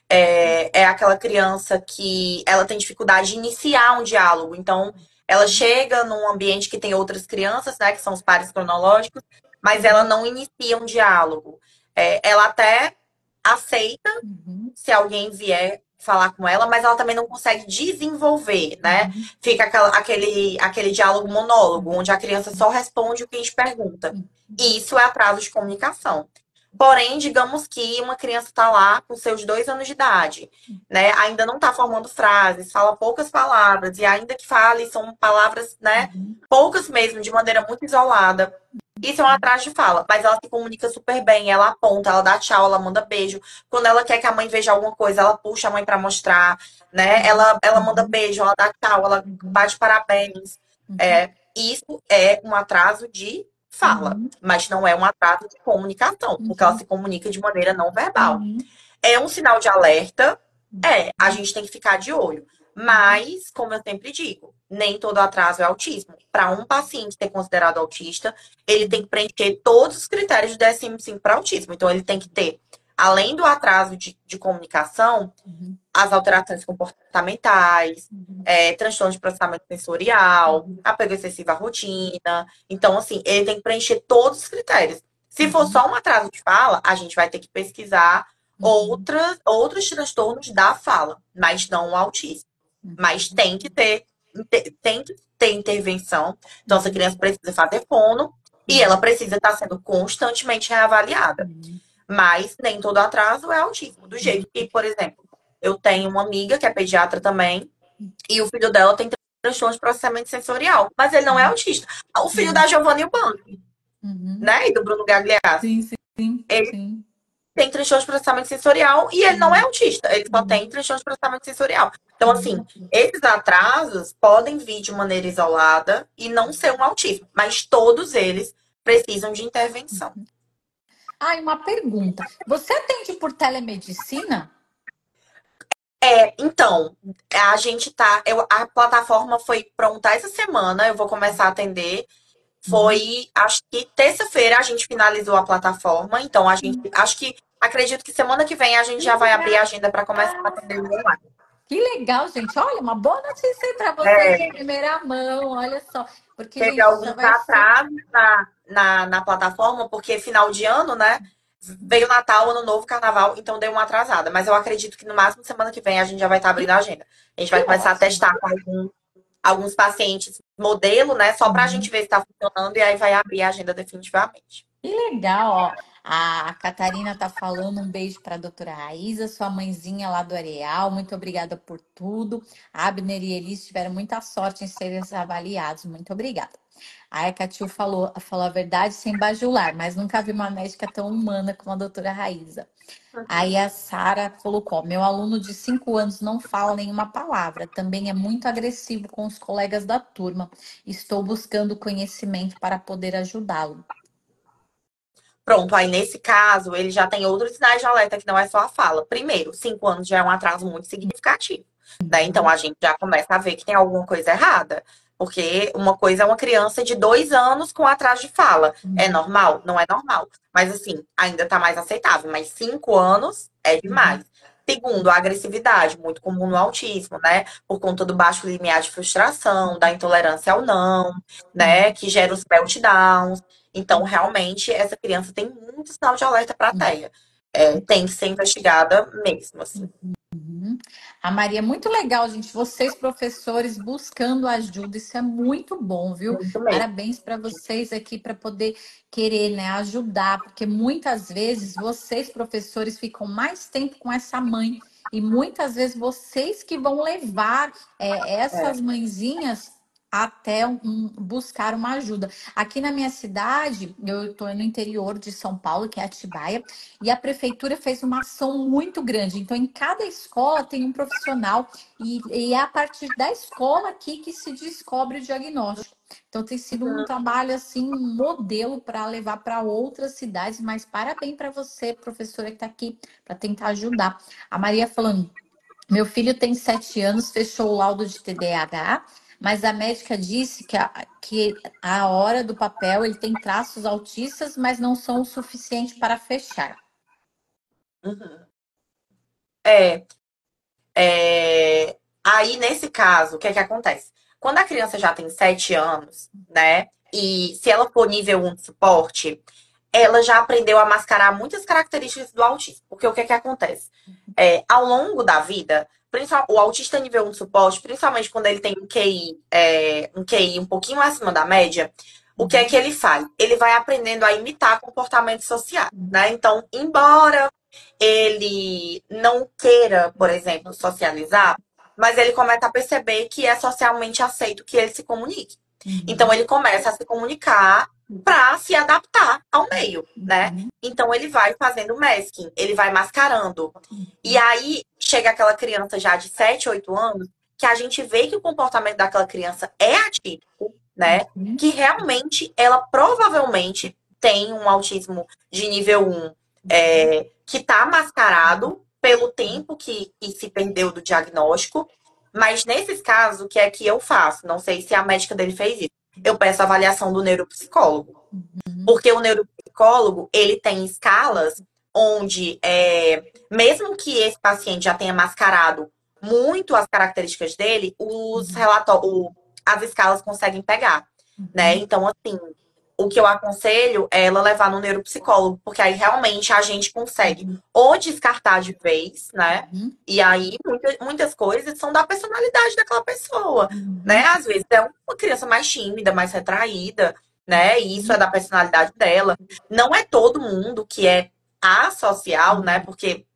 É, é aquela criança que ela tem dificuldade de iniciar um diálogo. Então, ela chega num ambiente que tem outras crianças, né, que são os pares cronológicos, mas ela não inicia um diálogo. É, ela até aceita uhum. se alguém vier falar com ela, mas ela também não consegue desenvolver, né? Uhum. Fica aquela, aquele, aquele diálogo monólogo, onde a criança só responde o que a gente pergunta. Uhum. E isso é atraso de comunicação. Porém, digamos que uma criança está lá com seus dois anos de idade, né? Ainda não está formando frases, fala poucas palavras, e ainda que fale, são palavras, né? Uhum. Poucas mesmo, de maneira muito isolada. Isso é um atraso de fala, mas ela se comunica super bem, ela aponta, ela dá tchau, ela manda beijo. Quando ela quer que a mãe veja alguma coisa, ela puxa a mãe para mostrar, né? Ela, ela manda beijo, ela dá tchau, ela bate parabéns. Uhum. É, isso é um atraso de fala, uhum. mas não é um atraso de comunicação, porque ela se comunica de maneira não verbal. Uhum. É um sinal de alerta, é, a gente tem que ficar de olho. Mas, como eu sempre digo, nem todo atraso é autismo. Para um paciente ser considerado autista, ele tem que preencher todos os critérios do DSM-5 para autismo. Então, ele tem que ter além do atraso de, de comunicação, uhum. as alterações comportamentais, uhum. é, transtorno de processamento sensorial, uhum. apego excessivo à rotina. Então, assim, ele tem que preencher todos os critérios. Se for uhum. só um atraso de fala, a gente vai ter que pesquisar uhum. outras, outros transtornos da fala, mas não o autismo. Uhum. Mas tem que ter, tem que ter intervenção. Então, essa criança precisa fazer fono e ela precisa estar sendo constantemente reavaliada. Mas nem todo atraso é autismo. Do jeito que, por exemplo, eu tenho uma amiga que é pediatra também, e o filho dela tem transtorno de processamento sensorial, mas ele não é autista. O filho da Giovanni Bank, uhum. né? E do Bruno Gagliasso. Sim, sim. Ele sim. Tem transtorno de processamento sensorial e ele não é autista, ele só tem transtorno de processamento sensorial. Então, assim, esses atrasos podem vir de maneira isolada e não ser um autismo, mas todos eles precisam de intervenção. Ah, e uma pergunta. Você atende por telemedicina? É, então, a gente tá. Eu, a plataforma foi pronta essa semana, eu vou começar a atender. Foi, uhum. acho que terça-feira a gente finalizou a plataforma, então a gente. Uhum. Acho que. Acredito que semana que vem a gente já vai abrir a agenda para começar a atender online. Que legal, gente. Olha, uma boa notícia para vocês é. em primeira mão, olha só. Porque, Teve alguns atrasos ser... na, na, na plataforma, porque final de ano, né? Veio Natal, Ano Novo, Carnaval, então deu uma atrasada. Mas eu acredito que no máximo semana que vem a gente já vai estar abrindo a agenda. A gente vai começar a testar com algum, alguns pacientes modelo, né? Só para a uhum. gente ver se está funcionando e aí vai abrir a agenda definitivamente. Que legal, ó. A Catarina tá falando um beijo para a doutora Raíza, sua mãezinha lá do Areal. Muito obrigada por tudo. A Abner e Elis tiveram muita sorte em serem avaliados. Muito obrigada. A Catil falou, falou a verdade sem bajular, mas nunca vi uma médica tão humana como a doutora Raíza. Aí a Sara colocou: meu aluno de 5 anos não fala nenhuma palavra, também é muito agressivo com os colegas da turma. Estou buscando conhecimento para poder ajudá-lo. Pronto, aí nesse caso, ele já tem outros sinais de alerta que não é só a fala. Primeiro, 5 anos já é um atraso muito significativo. Né? Então a gente já começa a ver que tem alguma coisa errada. Porque uma coisa é uma criança de dois anos com atraso de fala. É uhum. normal? Não é normal. Mas assim, ainda tá mais aceitável. Mas cinco anos é demais. Uhum. Segundo, a agressividade, muito comum no autismo, né? Por conta do baixo limiar de frustração, da intolerância ao não, né? Uhum. Que gera os meltdowns. Então, realmente, essa criança tem muito sinal de alerta para a TEA. É, tem que ser investigada mesmo, assim. A Maria, muito legal, gente. Vocês, professores, buscando ajuda, isso é muito bom, viu? Muito Parabéns para vocês aqui para poder querer né, ajudar, porque muitas vezes vocês, professores, ficam mais tempo com essa mãe. E muitas vezes vocês que vão levar é, essas mãezinhas até um, buscar uma ajuda. Aqui na minha cidade, eu estou no interior de São Paulo, que é Atibaia, e a prefeitura fez uma ação muito grande. Então, em cada escola tem um profissional, e, e é a partir da escola aqui que se descobre o diagnóstico. Então, tem sido um trabalho, assim, um modelo para levar para outras cidades, mas parabéns para você, professora, que está aqui, para tentar ajudar. A Maria falando, meu filho tem sete anos, fechou o laudo de TDAH, mas a médica disse que a, que a hora do papel ele tem traços autistas, mas não são o suficiente para fechar. Uhum. É, é, Aí, nesse caso, o que é que acontece? Quando a criança já tem sete anos, né? E se ela for nível 1 de suporte, ela já aprendeu a mascarar muitas características do autismo. Porque o que é que acontece? É, ao longo da vida, o autista nível 1 de suporte, principalmente quando ele tem um QI, é, um QI um pouquinho acima da média, o que é que ele faz? Ele vai aprendendo a imitar comportamento social, né? Então, embora ele não queira, por exemplo, socializar, mas ele começa a perceber que é socialmente aceito que ele se comunique. Uhum. Então, ele começa a se comunicar para se adaptar ao meio, né? Uhum. Então ele vai fazendo masking, ele vai mascarando. E aí chega aquela criança já de 7, 8 anos, que a gente vê que o comportamento daquela criança é atípico, né? Uhum. Que realmente ela provavelmente tem um autismo de nível 1 é, que tá mascarado pelo tempo que, que se perdeu do diagnóstico. Mas nesses casos, o que é que eu faço? Não sei se a médica dele fez isso eu peço avaliação do neuropsicólogo. Uhum. Porque o neuropsicólogo, ele tem escalas onde, é, mesmo que esse paciente já tenha mascarado muito as características dele, os uhum. relatórios, as escalas conseguem pegar, né? Uhum. Então, assim, o que eu aconselho é ela levar no neuropsicólogo, porque aí realmente a gente consegue uhum. ou descartar de vez, né? Uhum. E aí muitas, muitas coisas são da personalidade daquela pessoa, uhum. né? Às vezes é uma criança mais tímida, mais retraída, né? E isso é da personalidade dela. Não é todo mundo que é asocial, né? Porque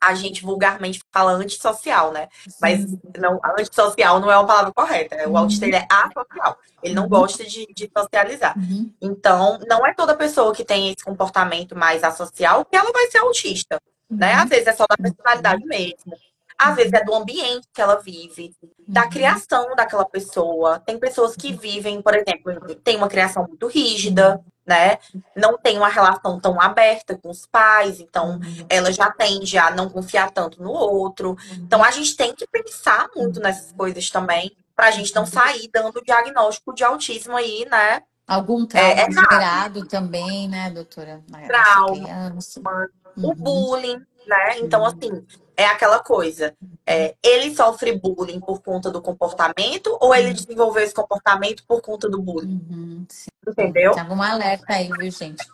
a gente vulgarmente fala antissocial, né? Mas não, antissocial não é uma palavra correta. O uhum. autista ele é asocial. Ele não uhum. gosta de, de socializar. Uhum. Então, não é toda pessoa que tem esse comportamento mais asocial que ela vai ser autista. Né? Às vezes é só da personalidade mesmo. Às vezes é do ambiente que ela vive, da criação daquela pessoa. Tem pessoas que vivem, por exemplo, tem uma criação muito rígida, né? Não tem uma relação tão aberta com os pais, então uhum. ela já tende a não confiar tanto no outro. Uhum. Então a gente tem que pensar muito nessas coisas também, para a gente não sair dando diagnóstico de autismo aí, né? Algum trauma é, é também, né, doutora? Trauma, uhum. o bullying, né? Então, assim, é aquela coisa. É, ele sofre bullying por conta do comportamento ou ele desenvolveu esse comportamento por conta do bullying? Uhum, Entendeu? Tem algum alerta aí, viu, gente?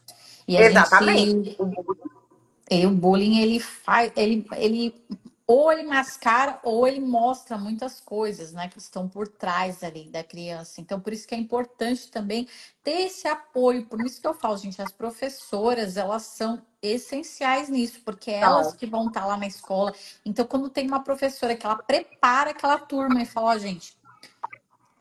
E Exatamente. Gente, e o bullying, ele faz. Ele, ele ou ele mascara ou ele mostra muitas coisas, né, que estão por trás ali da criança. Então, por isso que é importante também ter esse apoio. Por isso que eu falo, gente, as professoras, elas são essenciais nisso, porque é elas que vão estar lá na escola. Então, quando tem uma professora que ela prepara aquela turma e fala, ó, oh, gente,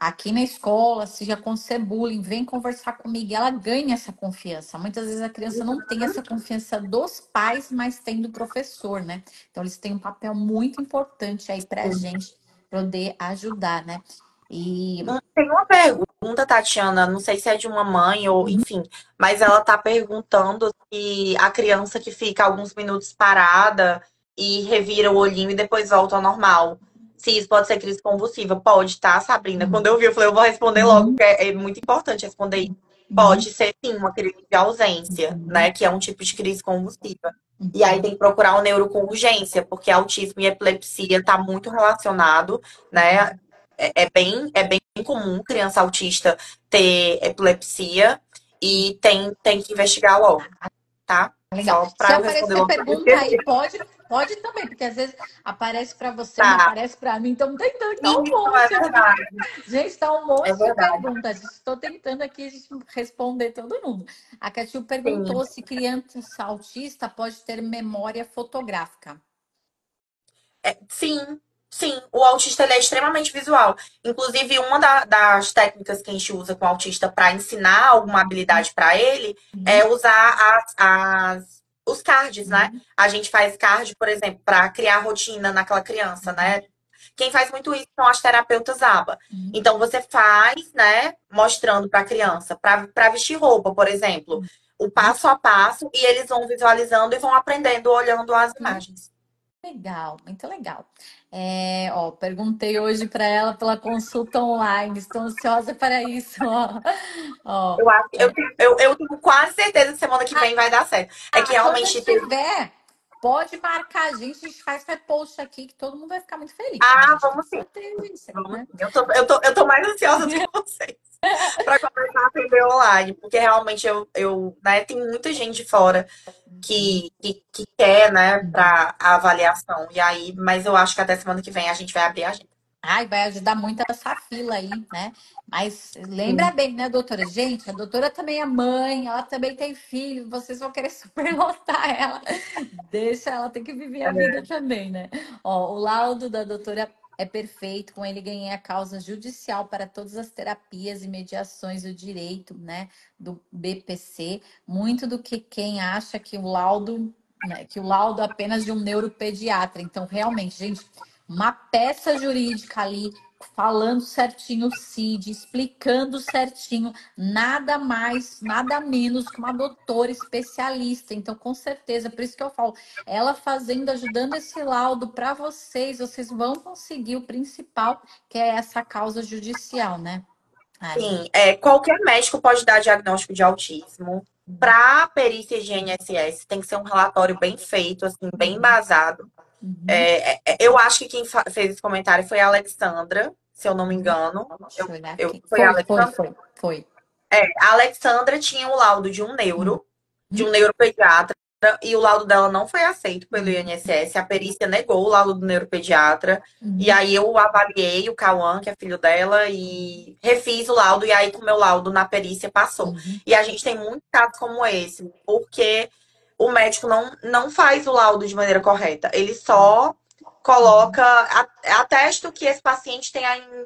aqui na escola, se já acontecer bullying, vem conversar comigo. Ela ganha essa confiança. Muitas vezes a criança não tem essa confiança dos pais, mas tem do professor, né? Então eles têm um papel muito importante aí para a gente poder ajudar, né? E... Tem uma pergunta, Tatiana, não sei se é de uma mãe ou enfim, mas ela tá perguntando se a criança que fica alguns minutos parada e revira o olhinho e depois volta ao normal se isso pode ser crise convulsiva. Pode, tá, Sabrina? Quando eu vi, eu falei, eu vou responder logo, porque é, é muito importante responder isso. Pode ser sim uma crise de ausência, né? Que é um tipo de crise convulsiva. E aí tem que procurar o um neuro com urgência, porque autismo e epilepsia está muito relacionado, né? É, é, bem, é bem comum criança autista ter epilepsia e tem, tem que investigar logo, tá? Legal. Só Se aparecer pergunta aí, pode, pode também, porque às vezes aparece para você, tá. não aparece para mim, então tentando aqui um monte. É gente, tá um monte é de perguntas. Estou tentando aqui responder todo mundo. A Catil perguntou Sim. se criança autista pode ter memória fotográfica. É, sim, Sim, o autista é extremamente visual. Inclusive, uma da, das técnicas que a gente usa com o autista para ensinar alguma habilidade para ele uhum. é usar as, as, os cards, né? uhum. A gente faz card, por exemplo, para criar rotina naquela criança, né? Quem faz muito isso são as terapeutas ABA. Uhum. Então, você faz, né, mostrando para a criança, para vestir roupa, por exemplo, o passo a passo, e eles vão visualizando e vão aprendendo olhando as uhum. imagens. Legal, muito legal. É, ó, perguntei hoje para ela pela consulta online. Estou ansiosa para isso. Ó. ó eu, acho, eu, eu, eu tenho quase certeza que semana que vem vai dar certo. É que ah, realmente. Se tiver, pode marcar a gente, a gente faz repost aqui, que todo mundo vai ficar muito feliz. Ah, vamos sim. Isso, né? eu, tô, eu, tô, eu tô mais ansiosa do que vocês para começar a aprender online, porque realmente eu, eu né, tem muita gente fora que, que, que quer, né, para avaliação. E aí, mas eu acho que até semana que vem a gente vai abrir a agenda. Ai, vai ajudar muito essa fila aí, né? Mas lembra Sim. bem, né, doutora? Gente, a doutora também é mãe, ela também tem filho, vocês vão querer superlotar ela. Deixa ela, tem que viver a é vida também, né? Ó, o laudo da doutora é perfeito, com ele ganhei a causa judicial para todas as terapias e mediações do direito, né, do BPC, muito do que quem acha que o laudo, né, que o laudo é apenas de um neuropediatra. Então, realmente, gente, uma peça jurídica ali falando certinho o CID, explicando certinho, nada mais, nada menos que uma doutora especialista. Então, com certeza, por isso que eu falo, ela fazendo, ajudando esse laudo para vocês, vocês vão conseguir o principal, que é essa causa judicial, né? Sim, é, qualquer médico pode dar diagnóstico de autismo, Para perícia de INSS, tem que ser um relatório bem feito, assim, bem embasado. Uhum. É, é, eu acho que quem fez esse comentário foi a Alexandra, se eu não me engano. Eu, eu, foi, foi, a Alexandra. Foi, foi, foi. É, a Alexandra tinha o laudo de um neuro, uhum. de um neuropediatra, e o laudo dela não foi aceito pelo INSS. A perícia negou o laudo do neuropediatra. Uhum. E aí eu avaliei o Cauã, que é filho dela, e refiz o laudo. E aí, com o meu laudo na perícia, passou. Uhum. E a gente tem muitos casos como esse, porque o médico não, não faz o laudo de maneira correta. Ele só coloca, atesta que esse paciente tem,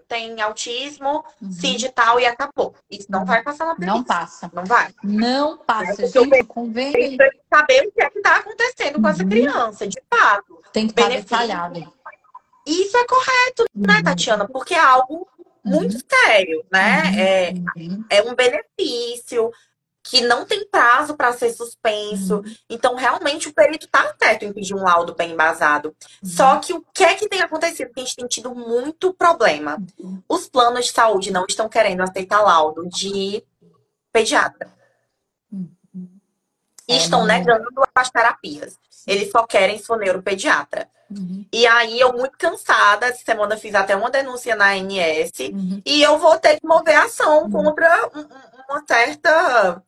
tem autismo, uhum. CID e tal, e acabou. Isso não vai passar na perícia. Não passa. Não vai. Não passa, é gente, convém... saber o que é que está acontecendo uhum. com essa uhum. criança, de fato. Tem que estar detalhado. Isso é correto, né, uhum. Tatiana? Porque é algo muito uhum. sério, né? Uhum. É, é um benefício, que não tem prazo para ser suspenso. Uhum. Então, realmente, o perito está certo em pedir um laudo bem embasado. Uhum. Só que o que é que tem acontecido? Que a gente tem tido muito problema. Uhum. Os planos de saúde não estão querendo aceitar laudo de pediatra. E é, estão negando as terapias. Eles só querem for neuropediatra. Uhum. E aí, eu muito cansada, essa semana fiz até uma denúncia na ANS, uhum. e eu vou ter que mover ação uhum. contra uma certa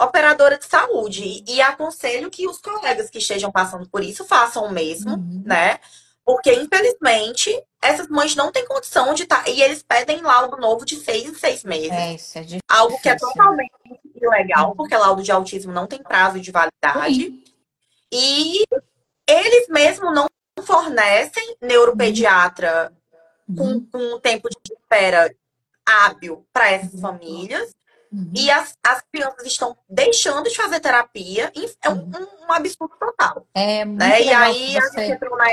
operadora de saúde. E aconselho que os colegas que estejam passando por isso façam o mesmo, uhum. né? Porque, infelizmente, essas mães não têm condição de estar. Tá... E eles pedem laudo novo de seis em seis meses. É, isso é difícil. Algo que é totalmente ilegal, uhum. porque laudo de autismo não tem prazo de validade. Uhum. E eles mesmos não fornecem neuropediatra uhum. com, com um tempo de espera hábil para essas uhum. famílias. Uhum. E as, as crianças estão deixando de fazer terapia. É um, uhum. um, um absurdo total. É muito né? E aí a gente entrou na.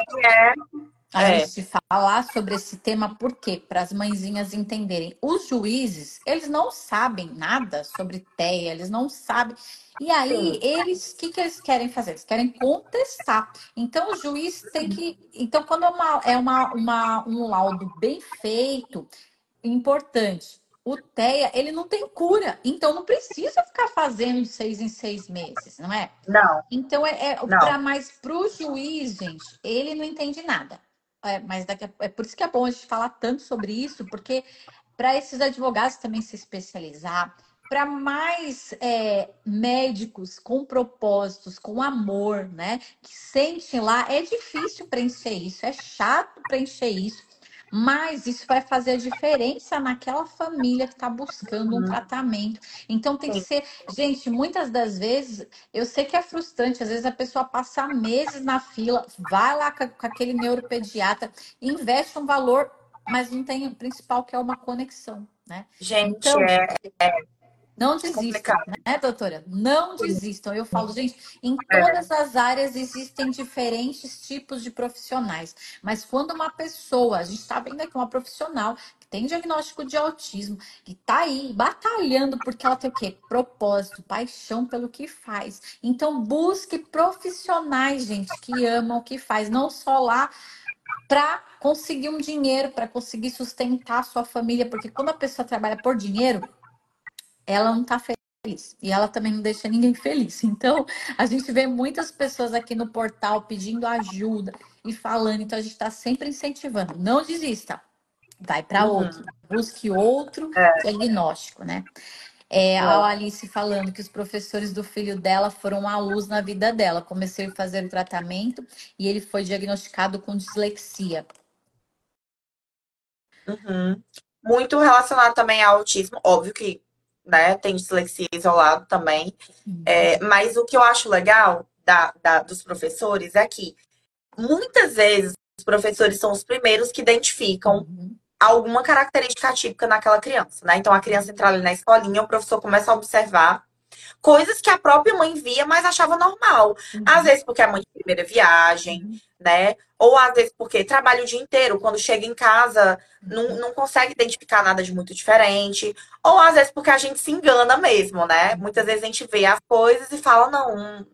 A é. gente falar sobre esse tema, por quê? Para as mãezinhas entenderem. Os juízes, eles não sabem nada sobre TEA, eles não sabem. E aí, eles, o que, que eles querem fazer? Eles querem contestar. Então, o juiz tem que. Então, quando é, uma, é uma, uma, um laudo bem feito, importante, o TEA, ele não tem cura. Então, não precisa ficar fazendo de seis em seis meses, não é? Não. Então, é, é para mais para o juiz, gente, ele não entende nada. É, mas daqui a, é por isso que é bom a gente falar tanto sobre isso, porque para esses advogados também se especializar, para mais é, médicos com propósitos, com amor, né? Que sentem lá, é difícil preencher isso, é chato preencher isso. Mas isso vai fazer a diferença naquela família que está buscando um uhum. tratamento. Então tem que ser, gente, muitas das vezes, eu sei que é frustrante, às vezes a pessoa passa meses na fila, vai lá com, aquele neuropediatra, investe um valor, mas não tem o principal que é uma conexão, né? Gente, então, é, é não desistam, né, doutora? Não desistam. Eu falo, gente, em é. todas as áreas existem diferentes tipos de profissionais. Mas quando uma pessoa, a gente está vendo aqui uma profissional que tem diagnóstico de autismo, que está aí batalhando porque ela tem o quê? Propósito, paixão pelo que faz. Então, busque profissionais, gente, que amam o que faz, não só lá para conseguir um dinheiro, para conseguir sustentar a sua família, porque quando a pessoa trabalha por dinheiro, ela não está feliz. E ela também não deixa ninguém feliz. Então, a gente vê muitas pessoas aqui no portal pedindo ajuda e falando. Então, a gente está sempre incentivando. Não desista. Vai para uhum. outro. Busque outro é. diagnóstico, né? É, a Alice falando que os professores do filho dela foram a luz na vida dela. Comecei a fazer o tratamento e ele foi diagnosticado com dislexia. Uhum. Muito relacionado também ao autismo. Óbvio que né? Tem dislexia isolado também. Uhum. É, mas o que eu acho legal da, da, dos professores é que muitas vezes os professores são os primeiros que identificam uhum. alguma característica atípica naquela criança, né? Então a criança entra ali na escolinha, o professor começa a observar coisas que a própria mãe via, mas achava normal. Uhum. Às vezes porque é mãe de primeira viagem, uhum. né? Ou às vezes porque trabalha o dia inteiro, quando chega em casa, não, uhum. não consegue identificar nada de muito diferente. Ou às vezes porque a gente se engana mesmo, né? Muitas vezes a gente vê as coisas e fala, não,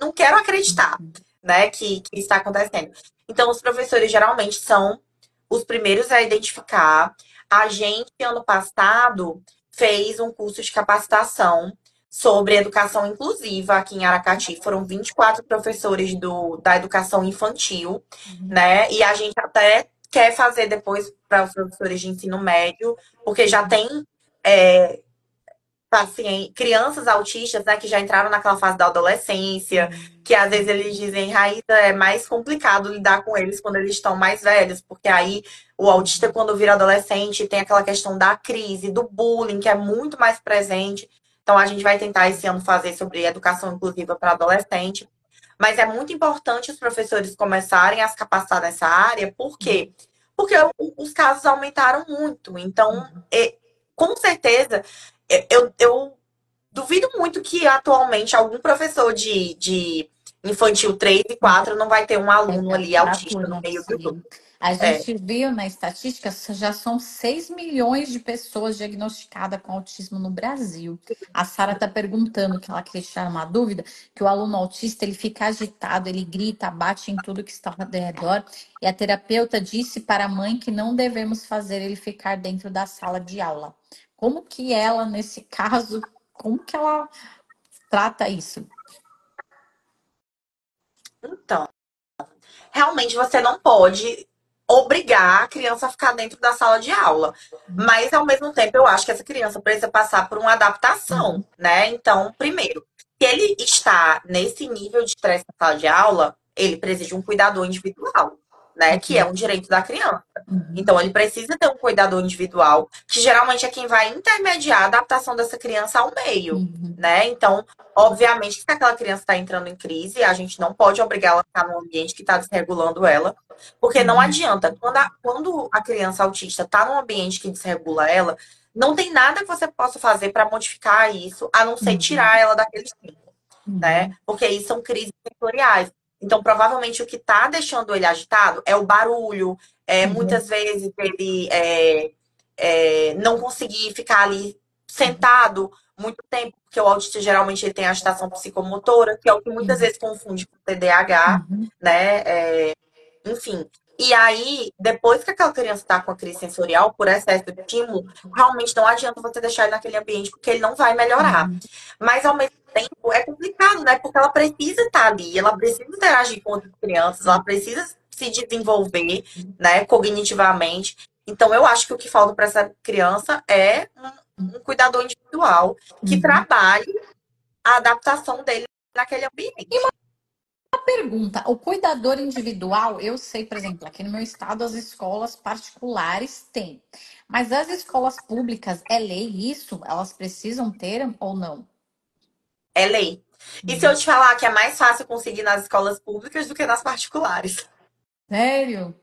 não quero acreditar, uhum. né, que, que está acontecendo. Então, os professores geralmente são os primeiros a identificar. A gente, ano passado, fez um curso de capacitação sobre educação inclusiva aqui em Aracati. Foram 24 professores do, da educação infantil, uhum. né? E a gente até quer fazer depois para os professores de ensino médio, porque já tem é, pacientes, crianças autistas, né, que já entraram naquela fase da adolescência, que às vezes eles dizem, Raíssa, é mais complicado lidar com eles quando eles estão mais velhos, porque aí o autista, quando vira adolescente, tem aquela questão da crise, do bullying, que é muito mais presente. Então, a gente vai tentar esse ano fazer sobre educação inclusiva para adolescente. Mas é muito importante os professores começarem a se capacitar nessa área, por quê? Porque os casos aumentaram muito. Então, com certeza, eu, eu duvido muito que atualmente algum professor de, de infantil 3 e 4 não vai ter um aluno ali autista no meio do grupo. A é. gente é. viu na estatística, já são 6 milhões de pessoas diagnosticadas com autismo no Brasil. A Sara está perguntando, que ela queria tirar uma dúvida, que o aluno autista ele fica agitado, ele grita, bate em tudo que está ao redor. E a terapeuta disse para a mãe que não devemos fazer ele ficar dentro da sala de aula. Como que ela, nesse caso, como que ela trata isso? Então, realmente você não pode obrigar a criança a ficar dentro da sala de aula. Mas, ao mesmo tempo, eu acho que essa criança precisa passar por uma adaptação, uhum. né? Então, primeiro, se ele está nesse nível de estresse na sala de aula, ele precisa de um cuidador individual né? Que é um direito da criança. Uhum. Então, ele precisa ter um cuidador individual, que geralmente é quem vai intermediar a adaptação dessa criança ao meio, uhum. né? Então, obviamente, se aquela criança está entrando em crise, a gente não pode obrigar ela a ficar num ambiente que está desregulando ela, porque não uhum. adianta. Quando a, quando a criança autista está num ambiente que desregula ela, não tem nada que você possa fazer para modificar isso, a não ser tirar ela daquele tempo, né? Porque aí são crises sensoriais. Então, provavelmente, o que está deixando ele agitado é o barulho. É, uhum. Muitas vezes ele é, é, não conseguir ficar ali sentado muito tempo, porque o autista geralmente ele tem agitação psicomotora, que é o que muitas uhum. vezes confunde com TDAH, uhum. né? É, enfim. E aí, depois que aquela criança está com a crise sensorial, por excesso de estímulo, realmente não adianta você deixar ele naquele ambiente, porque ele não vai melhorar. Uhum. Mas, ao mesmo tempo é complicado, né? Porque ela precisa estar ali, ela precisa interagir com outras crianças, ela precisa se desenvolver, né, cognitivamente. Então, eu acho que o que falta para essa criança é um, um cuidador individual que uhum. trabalhe a adaptação dele naquele ambiente. E uma pergunta: o cuidador individual, eu sei, por exemplo, aqui no meu estado, as escolas particulares têm, mas as escolas públicas, é lei isso? Elas precisam ter ou não? É lei. E se eu te falar que é mais fácil conseguir nas escolas públicas do que nas particulares? Sério?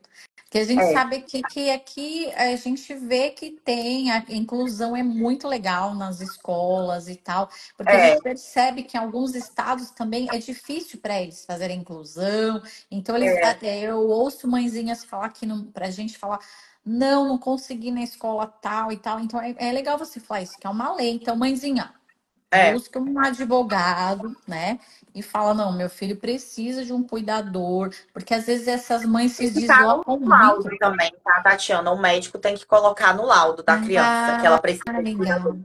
Que a gente é. sabe que, que aqui a gente vê que tem, a inclusão é muito legal nas escolas e tal, porque é. a gente percebe que em alguns estados também é difícil para eles fazerem inclusão. Então, eles, é. eu ouço mãezinhas falar aqui para a gente falar. Não, não consegui na escola tal e tal. Então é, é legal você falar isso, que é uma lei. Então, mãezinha, é. busca um advogado, né? E fala, não, meu filho precisa de um cuidador, porque às vezes essas mães se deslocam no laudo muito. também, tá, Tatiana? O médico tem que colocar no laudo da criança ah, que ela precisa de um cuidador.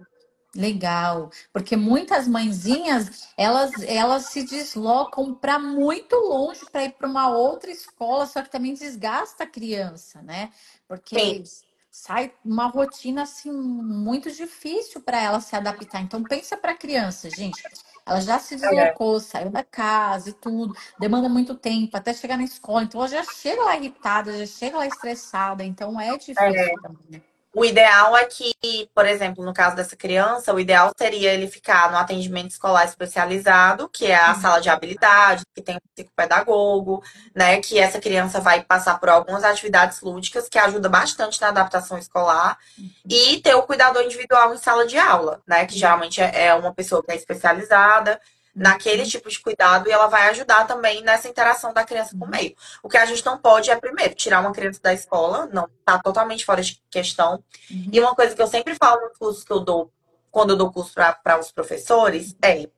Legal, porque muitas mãezinhas elas, elas se deslocam para muito longe para ir para uma outra escola, só que também desgasta a criança, né? Porque Sim sai uma rotina assim muito difícil para ela se adaptar. Então pensa para a criança, gente. Ela já se deslocou, é. saiu da casa e tudo, demanda muito tempo até chegar na escola. Então ela já chega lá irritada, já chega lá estressada. Então é difícil é. também. O ideal é que, por exemplo, no caso dessa criança, o ideal seria ele ficar no atendimento escolar especializado, que é a uhum. sala de habilidade, que tem um psicopedagogo, né? Que essa criança vai passar por algumas atividades lúdicas que ajuda bastante na adaptação escolar. Uhum. E ter o cuidador individual em sala de aula, né? Que geralmente é, é uma pessoa que é especializada naquele uhum. tipo de cuidado e ela vai ajudar também nessa interação da criança com o meio. O que a gente não pode é, primeiro, tirar uma criança da escola, não, tá totalmente fora de questão. Uhum. E uma coisa que eu sempre falo nos cursos que eu dou, quando eu dou curso para os professores, é,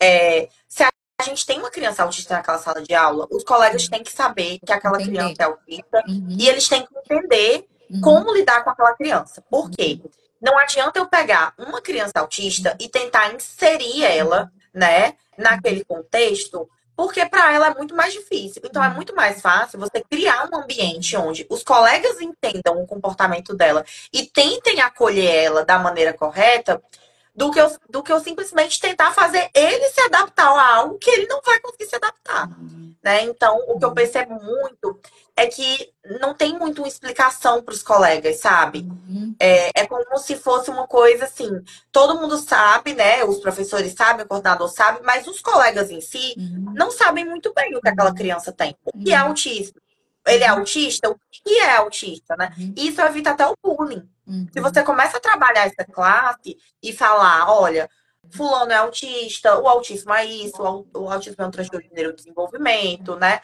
é se a gente tem uma criança autista naquela sala de aula, os colegas têm que saber que aquela Entender. criança é autista uhum. e eles têm que entender uhum. como lidar com aquela criança. Por quê? não adianta eu pegar uma criança autista e tentar inserir ela, né, naquele contexto, porque para ela é muito mais difícil. Então é muito mais fácil você criar um ambiente onde os colegas entendam o comportamento dela e tentem acolher ela da maneira correta, do que eu, do que eu simplesmente tentar fazer ele se adaptar a algo que ele não vai conseguir se adaptar. Né? Então, o que eu percebo muito é que não tem muito uma explicação para os colegas, sabe? Uhum. É, é como se fosse uma coisa assim, todo mundo sabe, né? Os professores sabem, o coordenador sabe, mas os colegas em si uhum. não sabem muito bem o que aquela criança tem. O que é uhum. autismo? Ele é uhum. autista? O que é autista, né? Uhum. Isso evita até o bullying. Se você começa a trabalhar essa classe e falar, olha, fulano é autista, o autismo é isso, o autismo é um transtorno de neurodesenvolvimento, né?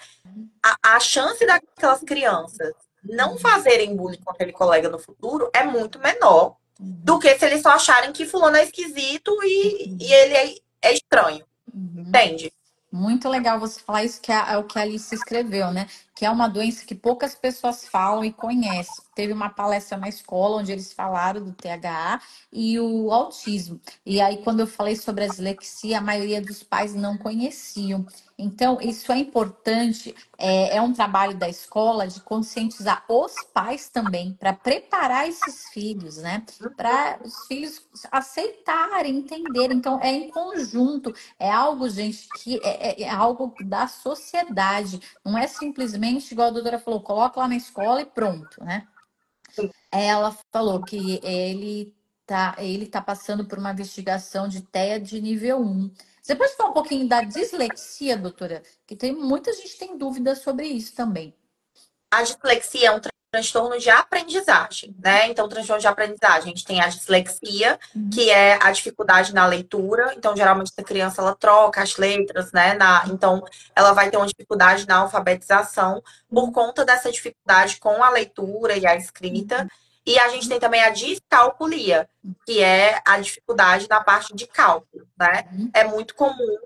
A, a chance daquelas crianças não fazerem bullying com aquele colega no futuro é muito menor do que se eles só acharem que fulano é esquisito e, e ele é, é estranho. Uhum. Entende? Muito legal você falar isso, que é, é o que a Alice escreveu, né? Que é uma doença que poucas pessoas falam e conhecem. Teve uma palestra na escola onde eles falaram do THA e o autismo. E aí, quando eu falei sobre a dislexia, a maioria dos pais não conheciam. Então, isso é importante, é, é um trabalho da escola de conscientizar os pais também, para preparar esses filhos, né? Para os filhos aceitarem, entenderem. Então, é em conjunto, é algo, gente, que é, é, é algo da sociedade. Não é simplesmente, igual a doutora falou, coloca lá na escola e pronto, né? Ela falou que ele tá, ele tá passando por uma investigação de TEA de nível 1. Você pode falar um pouquinho da dislexia, doutora? Que tem muita gente tem dúvidas sobre isso também. A dislexia é um transtorno de aprendizagem, né? Então, transtorno de aprendizagem, a gente tem a dislexia, uhum. que é a dificuldade na leitura. Então, geralmente a criança ela troca as letras, né? Na, então, ela vai ter uma dificuldade na alfabetização por conta dessa dificuldade com a leitura e a escrita. Uhum. E a gente tem também a discalculia, que é a dificuldade na parte de cálculo, né? Uhum. É muito comum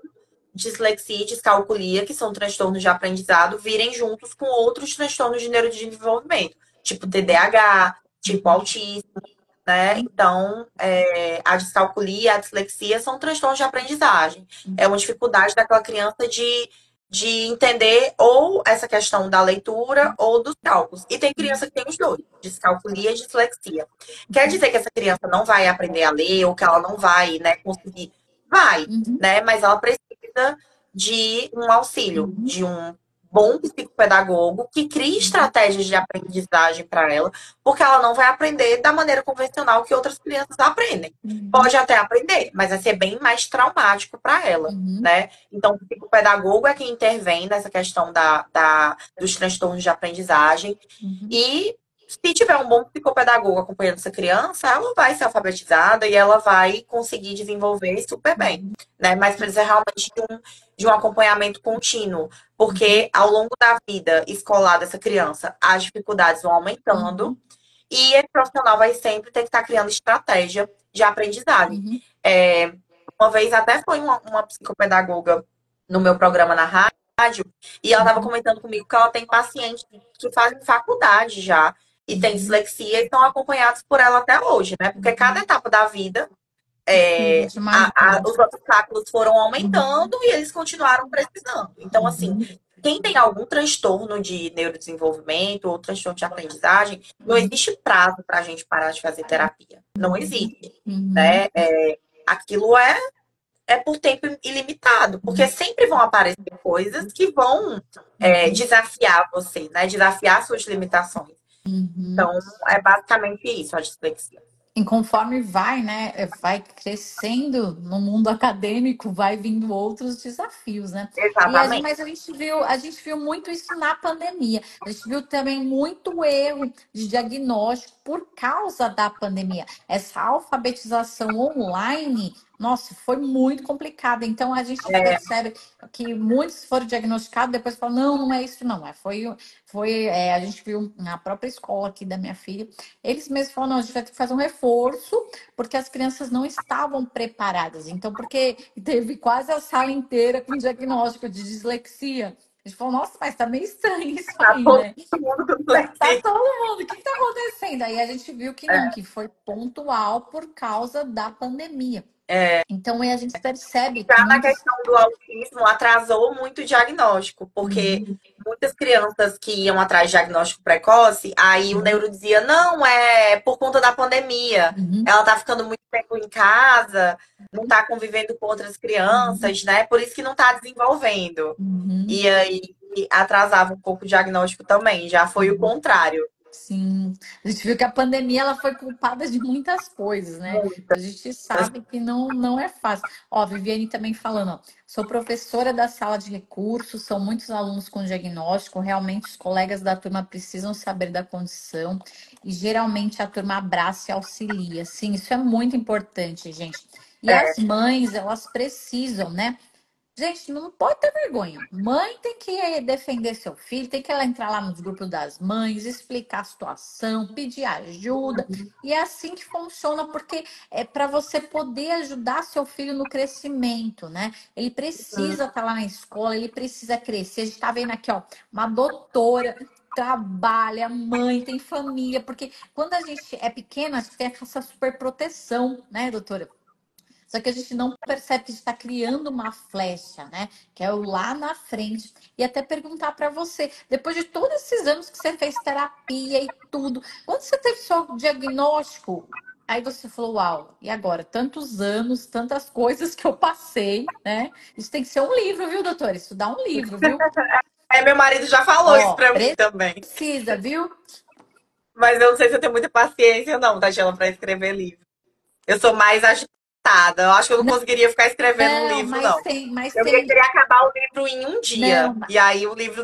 dislexia e descalculia, que são transtornos de aprendizado, virem juntos com outros transtornos de neurodesenvolvimento, tipo TDAH, tipo autismo, né? Então, é, a descalculia, a dislexia são transtornos de aprendizagem. É uma dificuldade daquela criança de de entender ou essa questão da leitura ou dos cálculos. E tem criança que tem os dois, descalculia e dislexia. Quer dizer que essa criança não vai aprender a ler ou que ela não vai, né, conseguir? Vai, uhum. né? Mas ela precisa de um auxílio, uhum. de um bom psicopedagogo que crie estratégias de aprendizagem para ela, porque ela não vai aprender da maneira convencional que outras crianças aprendem. Uhum. Pode até aprender, mas vai ser bem mais traumático para ela, uhum. né? Então, o psicopedagogo é quem intervém nessa questão da, da dos transtornos de aprendizagem uhum. e se tiver um bom psicopedagogo acompanhando essa criança, ela vai ser alfabetizada e ela vai conseguir desenvolver super bem, né? Mas precisa realmente de um, de um acompanhamento contínuo, porque ao longo da vida escolar dessa criança, as dificuldades vão aumentando uhum. e esse profissional vai sempre ter que estar criando estratégia de aprendizagem. Uhum. É, uma vez até foi uma, uma psicopedagoga no meu programa na rádio, e ela estava comentando comigo que ela tem pacientes que fazem faculdade já, e tem dislexia e estão acompanhados por ela até hoje, né? Porque cada etapa da vida, é, a, a, os obstáculos foram aumentando e eles continuaram precisando. Então, assim, quem tem algum transtorno de neurodesenvolvimento ou transtorno de aprendizagem, não existe prazo para a gente parar de fazer terapia. Não existe. Uhum. Né? É, aquilo é, é por tempo ilimitado, porque sempre vão aparecer coisas que vão é, desafiar você, né? Desafiar suas limitações. Uhum. Então, é basicamente isso, a dislexia. E conforme vai, né, vai crescendo no mundo acadêmico, vai vindo outros desafios, né? Exatamente. A mas a gente viu, a gente viu muito isso na pandemia. A gente viu também muito erro de diagnóstico por causa da pandemia. Essa alfabetização online nossa, foi muito complicado. Então a gente é. percebe que muitos foram diagnosticados, depois falam, não, não é isso, não. É, foi, foi é, a gente viu na própria escola aqui da minha filha, eles mesmos falaram, não, a gente vai ter que fazer um reforço, porque as crianças não estavam preparadas. Então, porque teve quase a sala inteira com diagnóstico de dislexia. A gente falou, nossa, mas tá meio estranho isso tá aí, né? Tá todo mundo, o que, tá acontecendo? Aí a gente viu que não, é. que foi pontual por causa da pandemia. É. Então a gente percebe Já que. na questão do autismo, atrasou muito o diagnóstico, porque uhum. muitas crianças que iam atrás de diagnóstico precoce, aí uhum. o neuro dizia: não, é por conta da pandemia. Uhum. Ela tá ficando muito tempo em casa, não tá convivendo com outras crianças, uhum. né? Por isso que não tá desenvolvendo. Uhum. E aí atrasava um pouco o diagnóstico também, já foi o uhum. contrário. Sim, a gente viu que a pandemia ela foi culpada de muitas coisas, né? A gente sabe que não, não é fácil. Ó, Viviane também falando, ó, sou professora da sala de recursos, são muitos alunos com diagnóstico, realmente os colegas da turma precisam saber da condição e geralmente a turma abraça e auxilia. Sim, isso é muito importante, gente. E é. as mães, elas precisam, né? Gente, não pode ter vergonha. Mãe tem que defender seu filho, tem que ela entrar lá nos grupos das mães, explicar a situação, pedir ajuda. E é assim que funciona, porque é para você poder ajudar seu filho no crescimento, né? Ele precisa estar tá lá na escola, ele precisa crescer. A gente está vendo aqui, ó, uma doutora trabalha, mãe, tem família, porque quando a gente é pequena, a gente tem essa super proteção, né, doutora? Só que a gente não percebe que está criando uma flecha, né? Que é o lá na frente. E até perguntar para você, depois de todos esses anos que você fez terapia e tudo, quando você teve seu diagnóstico, Aí você falou, uau, e agora? Tantos anos, tantas coisas que eu passei, né? Isso tem que ser um livro, viu, doutor? Isso dá um livro, viu? É, meu marido já falou Ó, isso pra mim também. Precisa, viu? Mas eu não sei se eu tenho muita paciência, não, Tatiana, para escrever livro. Eu sou mais eu acho que eu não, não conseguiria ficar escrevendo não, um livro, mas não. Tem, mas eu tem... queria acabar o livro em um dia. Não, e aí o livro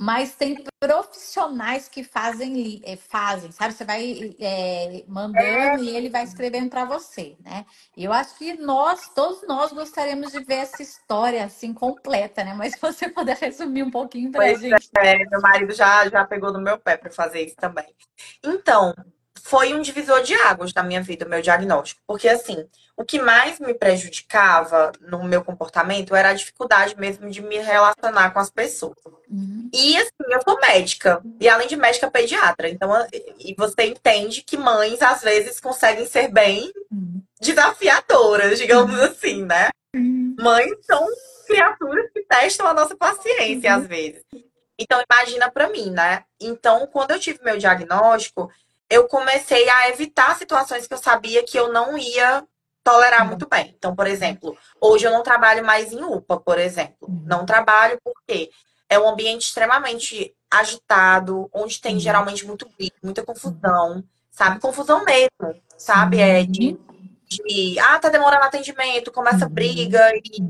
mas tem profissionais que fazem, é, fazem, sabe? Você vai é, mandando é. e ele vai escrevendo para você, né? Eu acho que nós, todos nós, gostaríamos de ver essa história assim completa, né? Mas se você puder resumir um pouquinho para a gente. É, meu marido já, já pegou no meu pé para fazer isso também. Então, foi um divisor de águas na minha vida, o meu diagnóstico. Porque, assim, o que mais me prejudicava no meu comportamento era a dificuldade mesmo de me relacionar com as pessoas. Uhum. E, assim, eu sou médica. E, além de médica, pediatra. Então, e você entende que mães, às vezes, conseguem ser bem uhum. desafiadoras, digamos uhum. assim, né? Uhum. Mães são criaturas que testam a nossa paciência, às uhum. vezes. Então, imagina para mim, né? Então, quando eu tive meu diagnóstico, eu comecei a evitar situações que eu sabia que eu não ia tolerar uhum. muito bem. Então, por exemplo, hoje eu não trabalho mais em UPA, por exemplo. Uhum. Não trabalho porque é um ambiente extremamente agitado, onde tem uhum. geralmente muito grito, muita confusão, sabe? Confusão mesmo, sabe? É de, de ah, tá demorando atendimento, começa briga e,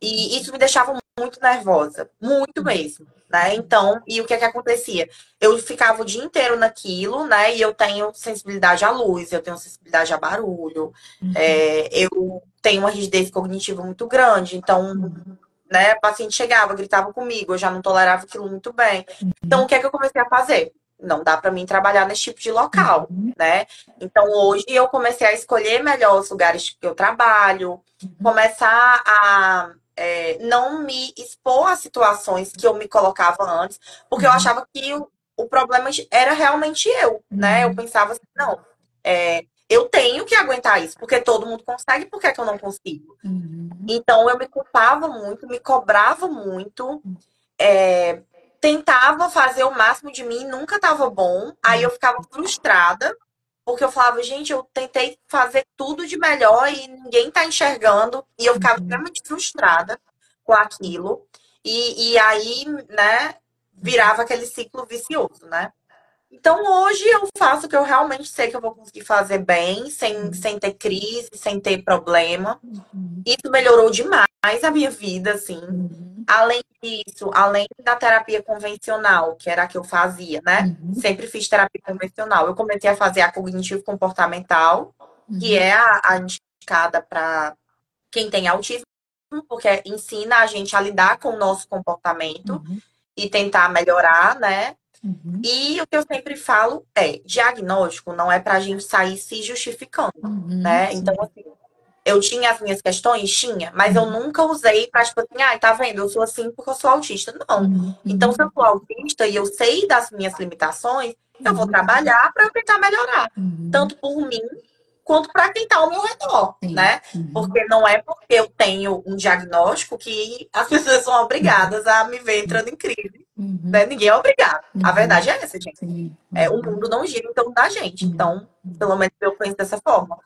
e isso me deixava muito nervosa, muito mesmo né? Então, e o que é que acontecia? Eu ficava o dia inteiro naquilo, né? E eu tenho sensibilidade à luz, eu tenho sensibilidade a barulho, uhum. é, eu tenho uma rigidez cognitiva muito grande, então, uhum. né? O paciente chegava, gritava comigo, eu já não tolerava aquilo muito bem. Uhum. Então, o que é que eu comecei a fazer? Não dá para mim trabalhar nesse tipo de local, uhum. né? Então hoje eu comecei a escolher melhor os lugares que eu trabalho, uhum. começar a é, não me expor a situações que eu me colocava antes, porque uhum. eu achava que o, o, problema era realmente eu, né? Eu uhum. pensava assim, não, é, eu tenho que aguentar isso, porque todo mundo consegue, por que, é que eu não consigo? Uhum. Então eu me culpava muito, me cobrava muito, é, tentava fazer o máximo de mim, nunca estava bom, aí eu ficava frustrada porque eu falava, gente, eu tentei fazer tudo de melhor e ninguém tá enxergando. E eu ficava uhum. extremamente frustrada com aquilo. E, e aí, né, virava aquele ciclo vicioso, né? Então hoje eu faço o que eu realmente sei que eu vou conseguir fazer bem, sem, uhum. sem ter crise, sem ter problema. Uhum. Isso melhorou demais a minha vida, assim. Além disso, além da terapia convencional, que era a que eu fazia, né? Uhum. Sempre fiz terapia convencional. Eu comecei a fazer a cognitivo-comportamental, uhum. que é a, a indicada para quem tem autismo, porque ensina a gente a lidar com o nosso comportamento uhum. e tentar melhorar, né? Uhum. E o que eu sempre falo é, diagnóstico não é para a gente sair se justificando, uhum, né? Sim. Então, assim, eu tinha as minhas questões? Tinha, mas eu uhum. nunca usei pra, tipo assim, ah, tá vendo? Eu sou assim porque eu sou autista. Não. Uhum. Então, se eu sou autista e eu sei das minhas limitações, eu vou trabalhar para tentar melhorar. Tanto por mim quanto para quem está ao meu redor, Sim. né? Uhum. Porque não é porque eu tenho um diagnóstico que as pessoas são obrigadas a me ver entrando em crise. Uhum. Né? Ninguém é obrigado. Uhum. A verdade é essa, gente. É, o mundo não gira em torno da gente. Uhum. Então, pelo menos eu penso dessa forma.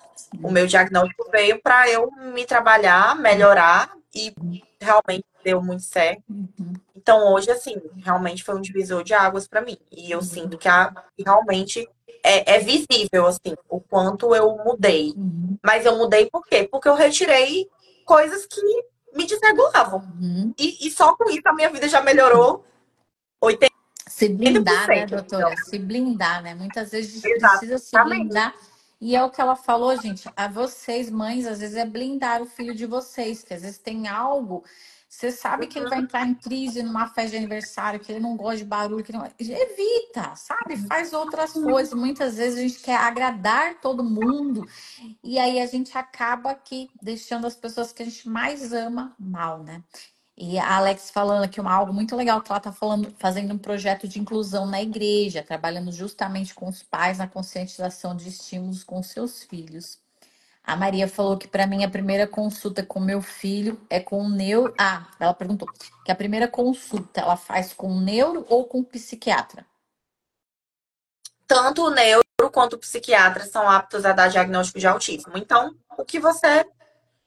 O meu diagnóstico veio para eu me trabalhar, melhorar e realmente deu muito certo. Uhum. Então, hoje, assim, realmente foi um divisor de águas para mim. E eu uhum. sinto que a, realmente é, é, visível, assim, o quanto eu mudei. Uhum. Mas eu mudei por quê? Porque eu retirei coisas que me desregulavam. Uhum. E, e, só com isso a minha vida já melhorou 80%. Se blindar, né, doutora? Então. Se blindar, né? Muitas vezes a gente precisa se blindar. E é o que ela falou, gente. A vocês, mães, às vezes é blindar o filho de vocês, que às vezes tem algo você sabe que ele vai entrar em crise numa festa de aniversário, que ele não gosta de barulho, que não... evita, sabe? Faz outras coisas. Muitas vezes a gente quer agradar todo mundo e aí a gente acaba aqui deixando as pessoas que a gente mais ama mal, né? E a Alex falando aqui uma, algo muito legal que ela está falando, fazendo um projeto de inclusão na igreja, trabalhando justamente com os pais na conscientização de estímulos com seus filhos. A Maria falou que para mim a primeira consulta com meu filho é com o neuro. Ah, ela perguntou que a primeira consulta ela faz com o neuro ou com o psiquiatra? Tanto o neuro quanto o psiquiatra são aptos a dar diagnóstico de autismo. Então, o que você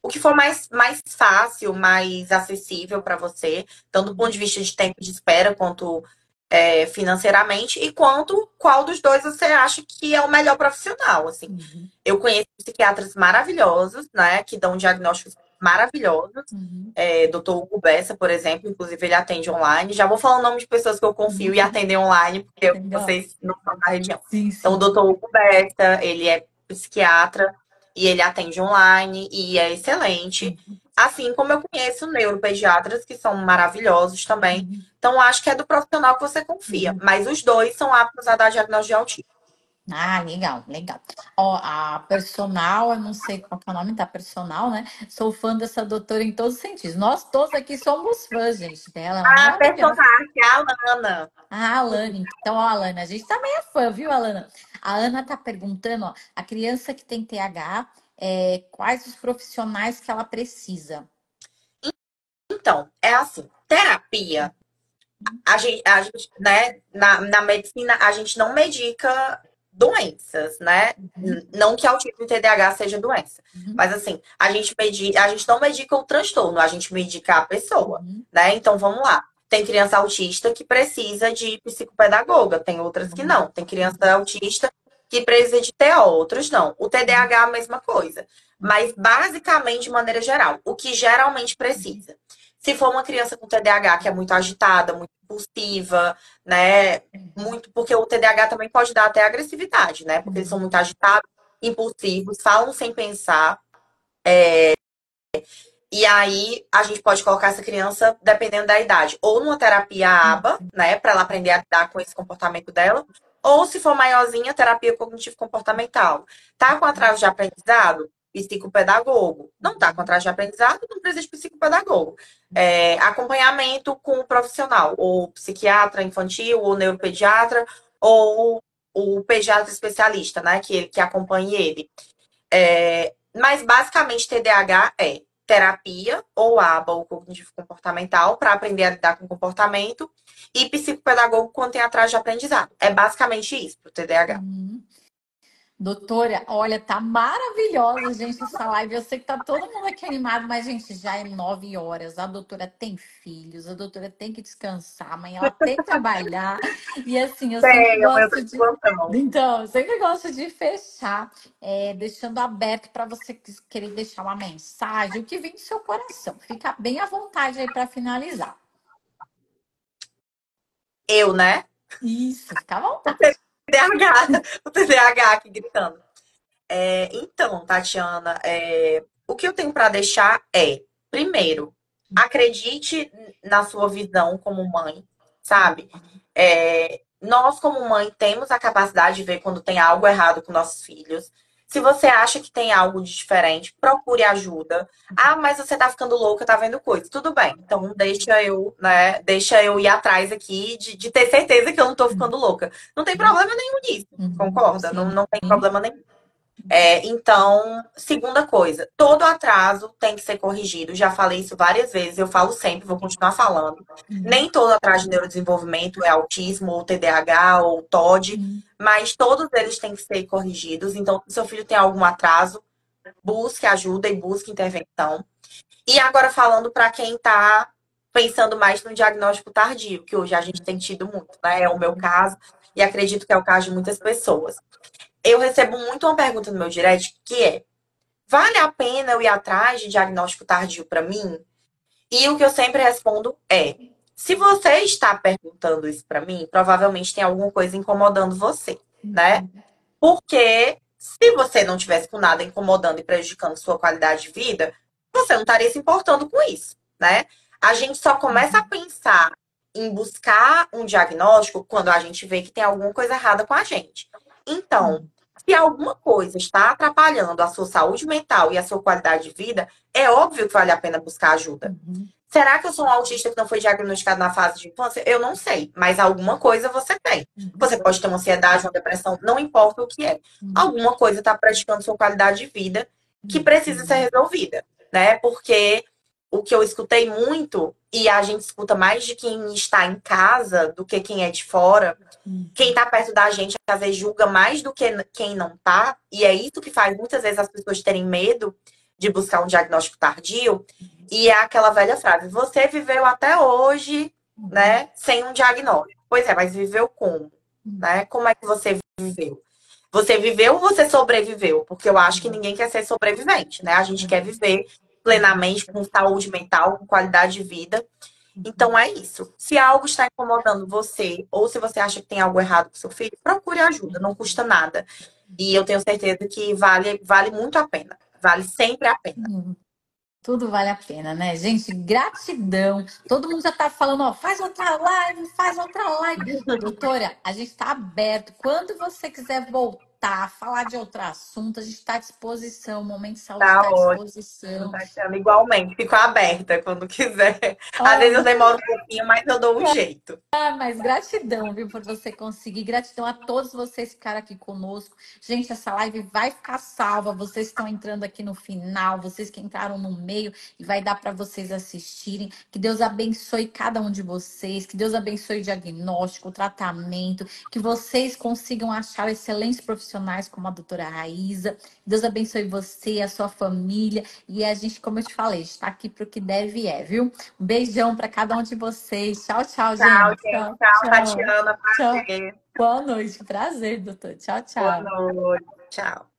o que for mais, mais fácil, mais acessível para você, tanto do ponto de vista de tempo de espera quanto é, financeiramente e quanto qual dos dois você acha que é o melhor profissional, assim. Uhum. Eu conheço psiquiatras maravilhosos, né, que dão diagnósticos maravilhosos. Uhum. É, Dr. Hugo Bessa, por exemplo, inclusive ele atende online. Já vou falar o nome de pessoas que eu confio uhum. e atendem online, porque vocês não são da região. Sim, sim. Então, o Dr. Hugo Bessa, ele é psiquiatra e ele atende online e é excelente. Uhum. Assim como eu conheço neuropediatras que são maravilhosos também. Uhum. Então, acho que é do profissional que você confia. Uhum. Mas os dois são aptos a dar diagnóstico de autismo. Ah, legal, legal. Ó, a personal, eu não sei qual é o nome da personal, né? Sou fã dessa doutora em todos os sentidos. Nós todos aqui somos fãs, gente, dela. Ah, a personal, que é a Alana. Ah, Alana. Então, ó, Alana, a gente também é fã, viu, Alana? A Ana tá perguntando, ó, a criança que tem TH, é, quais os profissionais que ela precisa? Então, é assim, terapia, a gente, a gente né, na, na medicina, a gente não medica doenças, né? Uhum. Não que autismo e TDAH seja doença, uhum. mas assim, a gente medica, a gente não medica o transtorno, a gente medica a pessoa, uhum. né? Então vamos lá. Tem criança autista que precisa de psicopedagoga, tem outras que uhum. não. Tem criança autista que precisa de outros não. O TDAH é a mesma coisa. Mas, basicamente, de maneira geral, o que geralmente precisa. Se for uma criança com TDAH que é muito agitada, muito impulsiva, né? Muito, porque o TDAH também pode dar até agressividade, né? Porque eles são muito agitados, impulsivos, falam sem pensar. É... E aí a gente pode colocar essa criança, dependendo da idade, ou numa terapia ABA, né? Para ela aprender a lidar com esse comportamento dela, ou, se for maiorzinha, terapia cognitivo-comportamental. Tá com atraso de aprendizado? Psicopedagogo. Não tá com atraso de aprendizado? Não precisa de psicopedagogo. É, acompanhamento com o profissional, ou psiquiatra infantil, ou neuropediatra, ou o pediatra especialista, né? Que, que acompanhe ele. É, mas, basicamente, TDAH é terapia, ou ABA, ou cognitivo comportamental, para aprender a lidar com comportamento, e psicopedagogo quando tem atraso de aprendizado. É basicamente isso para o TDAH. Uhum. Doutora, olha, tá maravilhosa, gente, essa live. Eu sei que tá todo mundo aqui animado, mas, gente, já é nove horas. A doutora tem filhos, a doutora tem que descansar, amanhã ela tem que trabalhar. E assim, eu sempre gosto de. Então, eu sempre gosto de fechar, é, deixando aberto para você querer deixar uma mensagem, o que vem do seu coração. Fica bem à vontade aí para finalizar. Eu, né? Isso, fica à vontade. TDAH, o TDAH aqui gritando. É, então, Tatiana, é, o que eu tenho para deixar é, primeiro, acredite na sua visão como mãe, sabe? É, nós, como mãe, temos a capacidade de ver quando tem algo errado com nossos filhos. Se você acha que tem algo de diferente, procure ajuda. Ah, mas você tá ficando louca, tá vendo coisa. Tudo bem. Então deixa eu, né? Deixa eu ir atrás aqui de, de ter certeza que eu não tô ficando louca. Não tem problema nenhum nisso, uhum. concorda? Não, não tem problema nenhum. É, então, segunda coisa, todo atraso tem que ser corrigido. Já falei isso várias vezes, eu falo sempre, vou continuar falando. Uhum. Nem todo atraso de neurodesenvolvimento é autismo, ou TDAH, ou TOD, uhum. mas todos eles têm que ser corrigidos. Então, se seu filho tem algum atraso, busque ajuda e busque intervenção. E agora falando para quem está pensando mais no diagnóstico tardio, que hoje a gente tem tido muito, né? É o meu caso e acredito que é o caso de muitas pessoas eu recebo muito uma pergunta no meu direct que é: vale a pena eu ir atrás de diagnóstico tardio para mim? E o que eu sempre respondo é: se você está perguntando isso para mim, provavelmente tem alguma coisa incomodando você, né? Porque se você não tivesse com nada incomodando e prejudicando sua qualidade de vida, você não estaria se importando com isso, né? A gente só começa a pensar em buscar um diagnóstico quando a gente vê que tem alguma coisa errada com a gente. Então, se alguma coisa está atrapalhando a sua saúde mental e a sua qualidade de vida, é óbvio que vale a pena buscar ajuda. Uhum. Será que eu sou um autista que não foi diagnosticado na fase de infância? Eu não sei, mas alguma coisa você tem. Uhum. Você pode ter uma ansiedade, uma depressão, não importa o que é. Uhum. Alguma coisa está praticando sua qualidade de vida que uhum. precisa ser resolvida, né? Porque o que eu escutei muito, e a gente escuta mais de quem está em casa do que quem é de fora. Quem está perto da gente, às vezes, julga mais do que quem não está. E é isso que faz muitas vezes as pessoas terem medo de buscar um diagnóstico tardio. E é aquela velha frase: você viveu até hoje, né, sem um diagnóstico. Pois é, mas viveu como? Né? Como é que você viveu? Você viveu ou você sobreviveu? Porque eu acho que ninguém quer ser sobrevivente, né? A gente quer viver plenamente, com saúde mental, com qualidade de vida. Então é isso. Se algo está incomodando você, ou se você acha que tem algo errado com seu filho, procure ajuda, não custa nada. E eu tenho certeza que vale, vale muito a pena. Vale sempre a pena. Uhum. Tudo vale a pena, né? Gente, gratidão. Todo mundo já está falando, ó, faz outra live, faz outra live. Doutora, a gente está aberto. Quando você quiser voltar, falar de outro assunto, a gente está à disposição. O Momento de Saúde está tá à disposição. Tá igualmente, fico aberta quando quiser. Às vezes eu demoro um pouquinho, mas eu dou um jeito. Ah, mas gratidão, viu, por você conseguir. Gratidão a todos vocês que ficaram aqui conosco. Gente, essa live vai ficar salva. Vocês estão entrando aqui no final, vocês que entraram no meio, e vai dar para vocês assistirem. Que Deus abençoe cada um de vocês, que Deus abençoe o diagnóstico, o tratamento, que vocês consigam achar excelentes profissionais profissionais como a doutora Raíza. Deus abençoe você, a sua família. E a gente, como eu te falei, está aqui para o que deve é, viu? Um beijão para cada um de vocês. Tchau, tchau, gente. Tchau, gente. Tchau, tchau Tatiana. Tchau. Boa noite. Prazer, doutor. Tchau, tchau. Boa noite. Tchau.